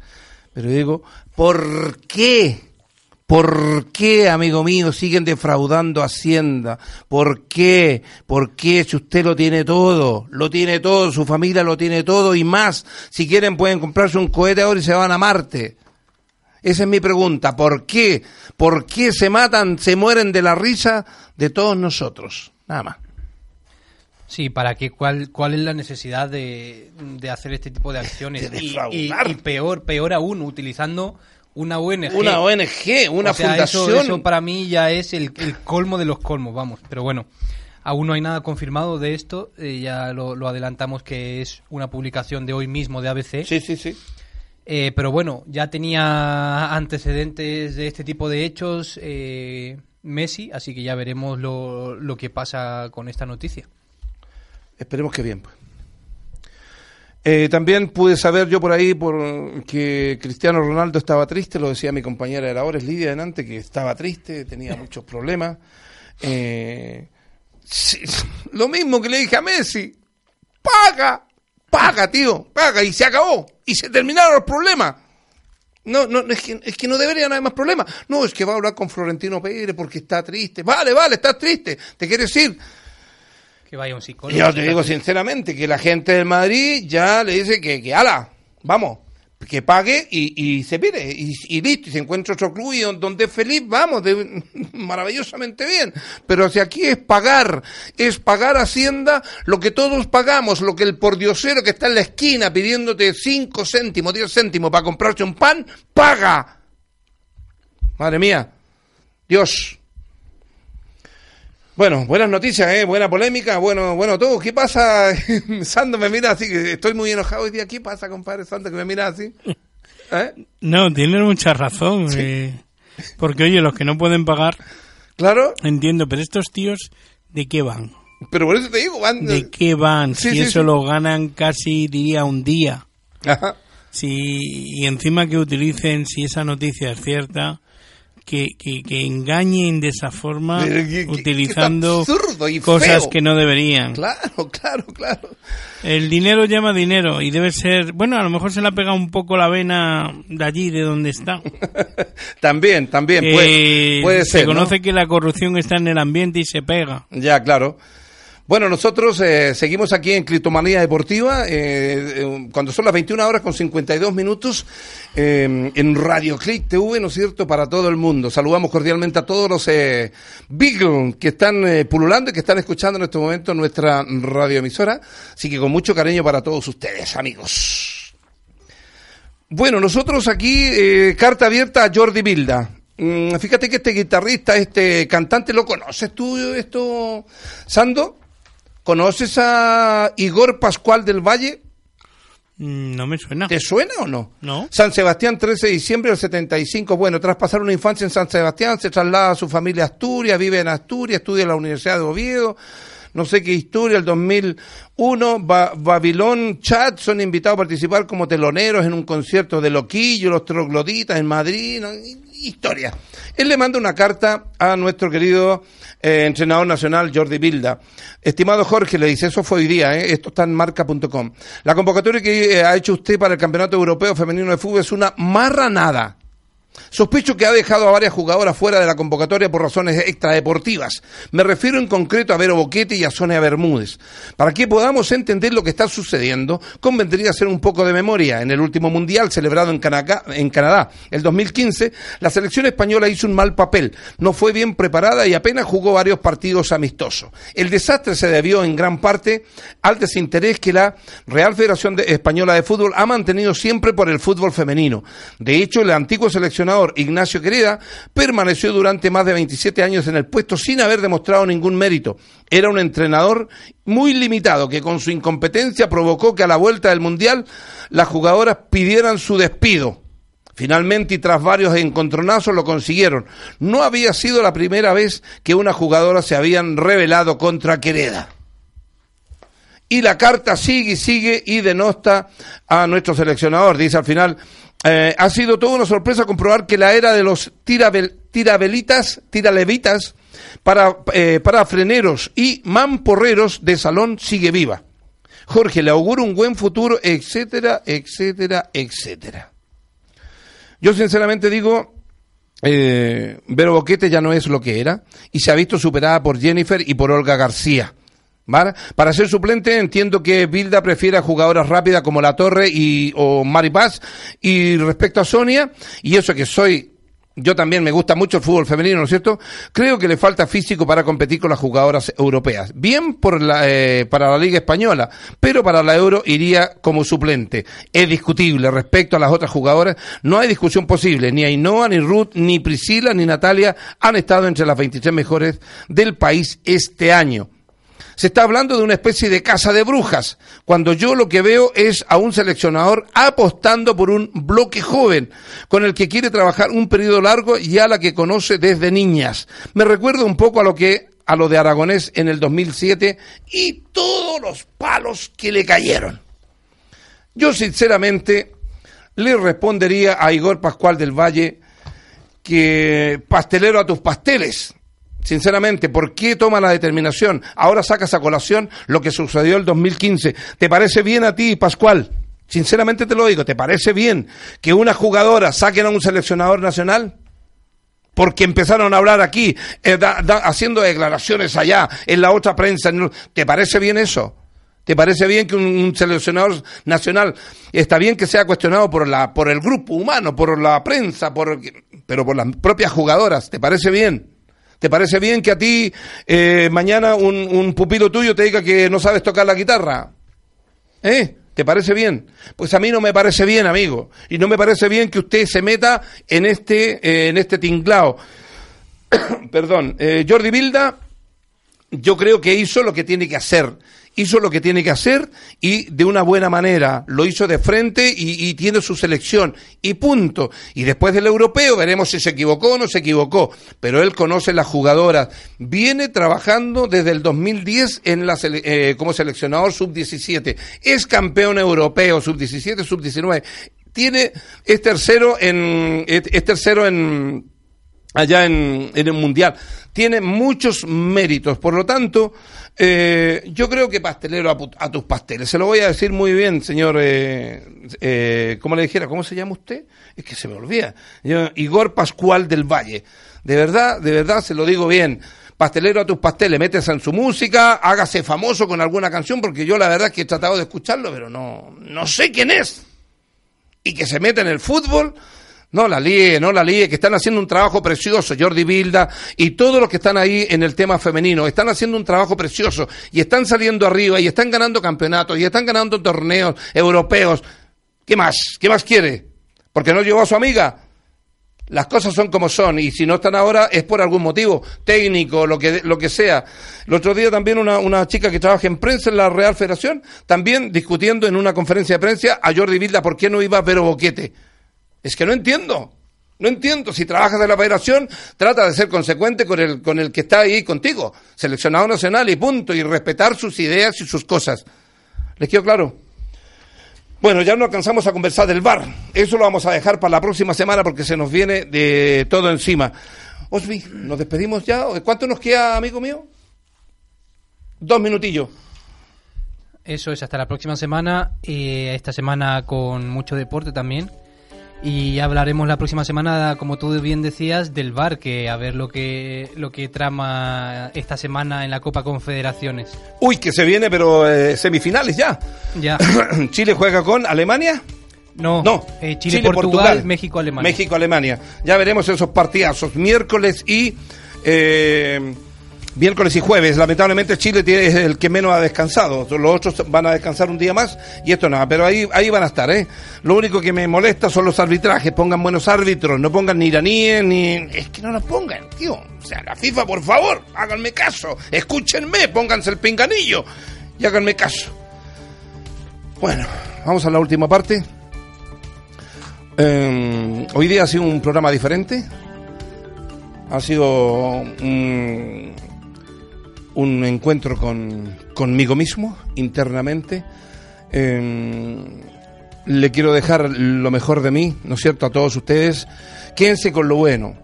[SPEAKER 2] Pero digo, ¿por qué? ¿Por qué, amigo mío, siguen defraudando Hacienda? ¿Por qué? ¿Por qué si usted lo tiene todo? Lo tiene todo, su familia lo tiene todo y más. Si quieren pueden comprarse un cohete ahora y se van a Marte. Esa es mi pregunta. ¿Por qué? ¿Por qué se matan, se mueren de la risa de todos nosotros? Nada más.
[SPEAKER 4] Sí, ¿para qué? ¿Cuál, cuál es la necesidad de, hacer este tipo de acciones? y, peor, peor aún, utilizando una ONG.
[SPEAKER 2] Una ONG, una fundación.
[SPEAKER 4] Eso, para mí ya es el, colmo de los colmos, vamos. Pero bueno, aún no hay nada confirmado de esto. Eh, ya lo, lo, adelantamos que es una publicación de hoy mismo de ABC.
[SPEAKER 2] Sí, sí, sí.
[SPEAKER 4] Eh, pero bueno, ya tenía antecedentes de este tipo de hechos eh, Messi, así que ya veremos lo, lo, que pasa con esta noticia.
[SPEAKER 2] Esperemos que bien. Pues. Eh, también pude saber yo por ahí por que Cristiano Ronaldo estaba triste, lo decía mi compañera de la hora, es Lidia Denante, que estaba triste, tenía muchos problemas. lo mismo que le dije a Messi, paga, paga, tío, paga, y se acabó, y se terminaron los problemas. No, no, es que, es que no deberían haber más problemas. No, es que va a hablar con Florentino Pérez porque está triste. Vale, vale, estás triste. Te quiere decir.
[SPEAKER 4] Que vaya un psicólogo.
[SPEAKER 2] Yo te digo sinceramente que la gente del Madrid ya le dice que, que ala, vamos. que pague y, se pide y, listo, y se encuentra otro club y donde es feliz, vamos, de, maravillosamente bien. Pero si aquí es pagar, es pagar Hacienda lo que todos pagamos, lo que el pordiosero que está en la esquina pidiéndote 5 céntimos, 10 céntimos para comprarse un pan, paga. Madre mía, Dios. Bueno, buenas noticias, ¿eh? buena polémica, bueno, bueno, todo. ¿Qué pasa? Sando me mira así, que estoy muy enojado hoy día. ¿Qué pasa, compadre Sando, que me mira así?
[SPEAKER 5] ¿Eh? No, tiene mucha razón. Eh, porque, oye, los que no pueden pagar.
[SPEAKER 2] Claro.
[SPEAKER 5] Entiendo, pero estos tíos, ¿de qué van?
[SPEAKER 2] Pero por eso te digo, van.
[SPEAKER 5] ¿De qué van? si eso lo ganan casi, diría, un día. Ajá. Si, y encima que utilicen, si esa noticia es cierta, que, que, engañen de esa forma utilizando cosas que no deberían.
[SPEAKER 2] Claro, claro, claro.
[SPEAKER 5] El dinero llama dinero y debe ser, bueno, a lo mejor se le ha pegado un poco la vena de allí, de donde está.
[SPEAKER 2] también, también, puede, ser.
[SPEAKER 5] Se conoce que la corrupción está en el ambiente y se pega.
[SPEAKER 2] Ya, claro. Bueno, nosotros eh, seguimos aquí en Clitomanía Deportiva, eh, eh, cuando son las 21 horas con 52 minutos, en Radio Click TV, ¿no es cierto?, para todo el mundo. Saludamos cordialmente a todos los Beagle que están pululando y que están escuchando en este momento nuestra radioemisora. Así que con mucho cariño para todos ustedes, amigos. Bueno, nosotros aquí, carta abierta a Jordi Bilda. Mm, fíjate que este guitarrista, este cantante, ¿lo conoces tú, esto, Sando? ¿Conoces a Igor Pascual del Valle?
[SPEAKER 5] Mm, no me suena.
[SPEAKER 2] ¿Te suena o no?
[SPEAKER 5] No.
[SPEAKER 2] San Sebastián, 13 de diciembre del 75. Bueno, tras pasar una infancia en San Sebastián, se traslada a su familia a Asturias, vive en Asturias, estudia en la Universidad de Oviedo. No sé qué historia, el 2001, Babilón Chat son invitados a participar como teloneros en un concierto de Loquillo, los trogloditas en Madrid. Historia. Él le manda una carta a nuestro querido eh, entrenador nacional Jordi Bilda. Estimado Jorge, le dice, eso fue hoy día, ¿eh? esto está en marca.com. La convocatoria que eh, ha hecho usted para el Campeonato Europeo Femenino de Fútbol es una marranada. Sospecho que ha dejado a varias jugadoras fuera de la convocatoria por razones extradeportivas. Me refiero en concreto a Vero Boquete y a Sonia Bermúdez. Para que podamos entender lo que está sucediendo, convendría hacer un poco de memoria. En el último Mundial celebrado en Canadá, en Canadá, el 2015, la selección española hizo un mal papel. No fue bien preparada y apenas jugó varios partidos amistosos. El desastre se debió en gran parte al desinterés que la Real Federación Española de Fútbol ha mantenido siempre por el fútbol femenino. De hecho, el antiguo selección Ignacio Quereda permaneció durante más de 27 años en el puesto sin haber demostrado ningún mérito. Era un entrenador muy limitado que con su incompetencia provocó que a la vuelta del Mundial las jugadoras pidieran su despido. Finalmente, y tras varios encontronazos, lo consiguieron. No había sido la primera vez que una jugadora se habían rebelado contra Quereda. Y la carta sigue y sigue y denosta a nuestro seleccionador. Dice al final, eh, ha sido toda una sorpresa comprobar que la era de los tirabel, tirabelitas, tiralevitas para, eh, para freneros y mamporreros de salón sigue viva. Jorge le auguro un buen futuro, etcétera, etcétera, etcétera. Yo sinceramente digo, eh, Vero Boquete ya no es lo que era y se ha visto superada por Jennifer y por Olga García. Para ser suplente entiendo que Bilda prefiere a jugadoras rápidas como La Torre y, o Mari Paz. Y respecto a Sonia, y eso que soy yo también me gusta mucho el fútbol femenino, ¿no es cierto? Creo que le falta físico para competir con las jugadoras europeas. Bien por la, eh, para la Liga Española, pero para la Euro iría como suplente. Es discutible respecto a las otras jugadoras. No hay discusión posible. Ni Ainhoa, ni Ruth, ni Priscila, ni Natalia han estado entre las 23 mejores del país este año. Se está hablando de una especie de casa de brujas, cuando yo lo que veo es a un seleccionador apostando por un bloque joven, con el que quiere trabajar un periodo largo y a la que conoce desde niñas. Me recuerda un poco a lo que a lo de Aragonés en el 2007 y todos los palos que le cayeron. Yo sinceramente le respondería a Igor Pascual del Valle que pastelero a tus pasteles. Sinceramente, ¿por qué toma la determinación? Ahora sacas a colación lo que sucedió el 2015. ¿Te parece bien a ti, Pascual? Sinceramente te lo digo, ¿te parece bien que una jugadora saquen a un seleccionador nacional? Porque empezaron a hablar aquí, eh, haciendo declaraciones allá, en la otra prensa. ¿Te parece bien eso? ¿Te parece bien que un, seleccionador nacional está bien que sea cuestionado por la por el grupo humano, por la prensa, por pero por las propias jugadoras? ¿Te parece bien? ¿Te parece bien que a ti eh, mañana un, un pupilo tuyo te diga que no sabes tocar la guitarra? ¿Eh? ¿Te parece bien? Pues a mí no me parece bien, amigo. Y no me parece bien que usted se meta en este, eh, en este tinglao. Perdón. Eh, Jordi Bilda, yo creo que hizo lo que tiene que hacer hizo lo que tiene que hacer y de una buena manera. Lo hizo de frente y, tiene su selección. Y punto. Y después del europeo veremos si se equivocó o no se equivocó. Pero él conoce las jugadoras. Viene trabajando desde el 2010 en la eh, como seleccionador sub-17. Es campeón europeo sub-17, sub-19. Tiene, es tercero en, es tercero en, allá en, en el mundial. Tiene muchos méritos. Por lo tanto, eh, yo creo que pastelero a, tus pasteles. Se lo voy a decir muy bien, señor. Eh, eh, ¿Cómo le dijera? ¿Cómo se llama usted? Es que se me olvida. Igor Pascual del Valle. De verdad, de verdad, se lo digo bien. Pastelero a tus pasteles, métese en su música, hágase famoso con alguna canción, porque yo la verdad es que he tratado de escucharlo, pero no, no sé quién es. Y que se mete en el fútbol no la líe, no la líe, que están haciendo un trabajo precioso, Jordi Bilda y todos los que están ahí en el tema femenino, están haciendo un trabajo precioso y están saliendo arriba y están ganando campeonatos y están ganando torneos europeos. ¿Qué más? ¿Qué más quiere? ¿Porque no llevó a su amiga? Las cosas son como son y si no están ahora es por algún motivo técnico, lo que, lo que sea. El otro día también una, una chica que trabaja en prensa en la Real Federación, también discutiendo en una conferencia de prensa a Jordi Bilda por qué no iba a Vero Boquete. Es que no entiendo. No entiendo. Si trabajas en la federación, trata de ser consecuente con el, con el que está ahí contigo, seleccionado nacional y punto, y respetar sus ideas y sus cosas. ¿Les quedó claro? Bueno, ya no alcanzamos a conversar del bar. Eso lo vamos a dejar para la próxima semana porque se nos viene de todo encima. Osvi, ¿nos despedimos ya? ¿Cuánto nos queda, amigo mío? Dos minutillos.
[SPEAKER 4] Eso es, hasta la próxima semana. Eh, esta semana con mucho deporte también. Y hablaremos la próxima semana, como tú bien decías, del VAR, que a ver lo que lo que trama esta semana en la Copa Confederaciones.
[SPEAKER 2] Uy, que se viene, pero eh, semifinales ya.
[SPEAKER 4] Ya.
[SPEAKER 2] Chile juega con Alemania.
[SPEAKER 4] No, no. Eh, Chile, Portugal, México, Alemania.
[SPEAKER 2] México, Alemania. Ya veremos esos partidazos miércoles y eh, miércoles y jueves. Lamentablemente Chile es el que menos ha descansado. Los otros van a descansar un día más y esto nada. Pero ahí, ahí van a estar, ¿eh? Lo único que me molesta son los arbitrajes. Pongan buenos árbitros. No pongan ni iraníes ni... Es que no los pongan, tío. O sea, la FIFA, por favor, háganme caso. Escúchenme, pónganse el pinganillo y háganme caso. Bueno, vamos a la última parte. Em, hoy día ha sido un programa diferente. Ha sido un encuentro con, conmigo mismo, internamente. Em, le quiero dejar lo mejor de mí, ¿no es cierto?, a todos ustedes. Quédense con lo bueno.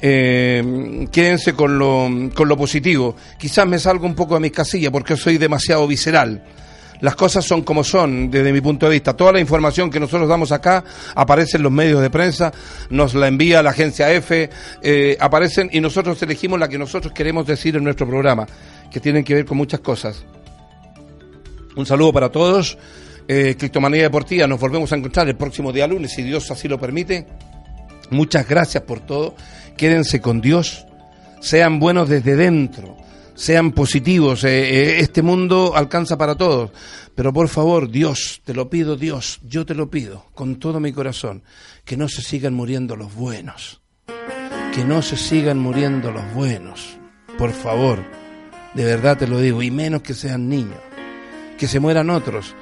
[SPEAKER 2] Eh, quédense con lo, con lo positivo. Quizás me salga un poco de mis casillas porque soy demasiado visceral las cosas son como son desde mi punto de vista. Toda la información que nosotros damos acá aparece en los medios de prensa, nos la envía la agencia F, eh, aparecen y nosotros elegimos la que nosotros queremos decir en nuestro programa, que tienen que ver con muchas cosas. Un saludo para todos. Eh, Criptomanía Deportiva, nos volvemos a encontrar el próximo día lunes, si Dios así lo permite. Muchas gracias por todo. Quédense con Dios. Sean buenos desde dentro sean positivos. Eh, eh, este mundo alcanza para todos. Pero por favor, Dios, te lo pido, Dios, yo te lo pido con todo mi corazón, que no se sigan muriendo los buenos. Que no se sigan muriendo los buenos. Por favor, de verdad te lo digo, y menos que sean niños. Que se mueran otros,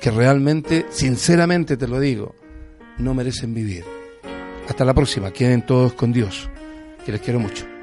[SPEAKER 2] que realmente, sinceramente te lo digo, no merecen vivir. Hasta la próxima, queden todos con Dios, que les quiero mucho.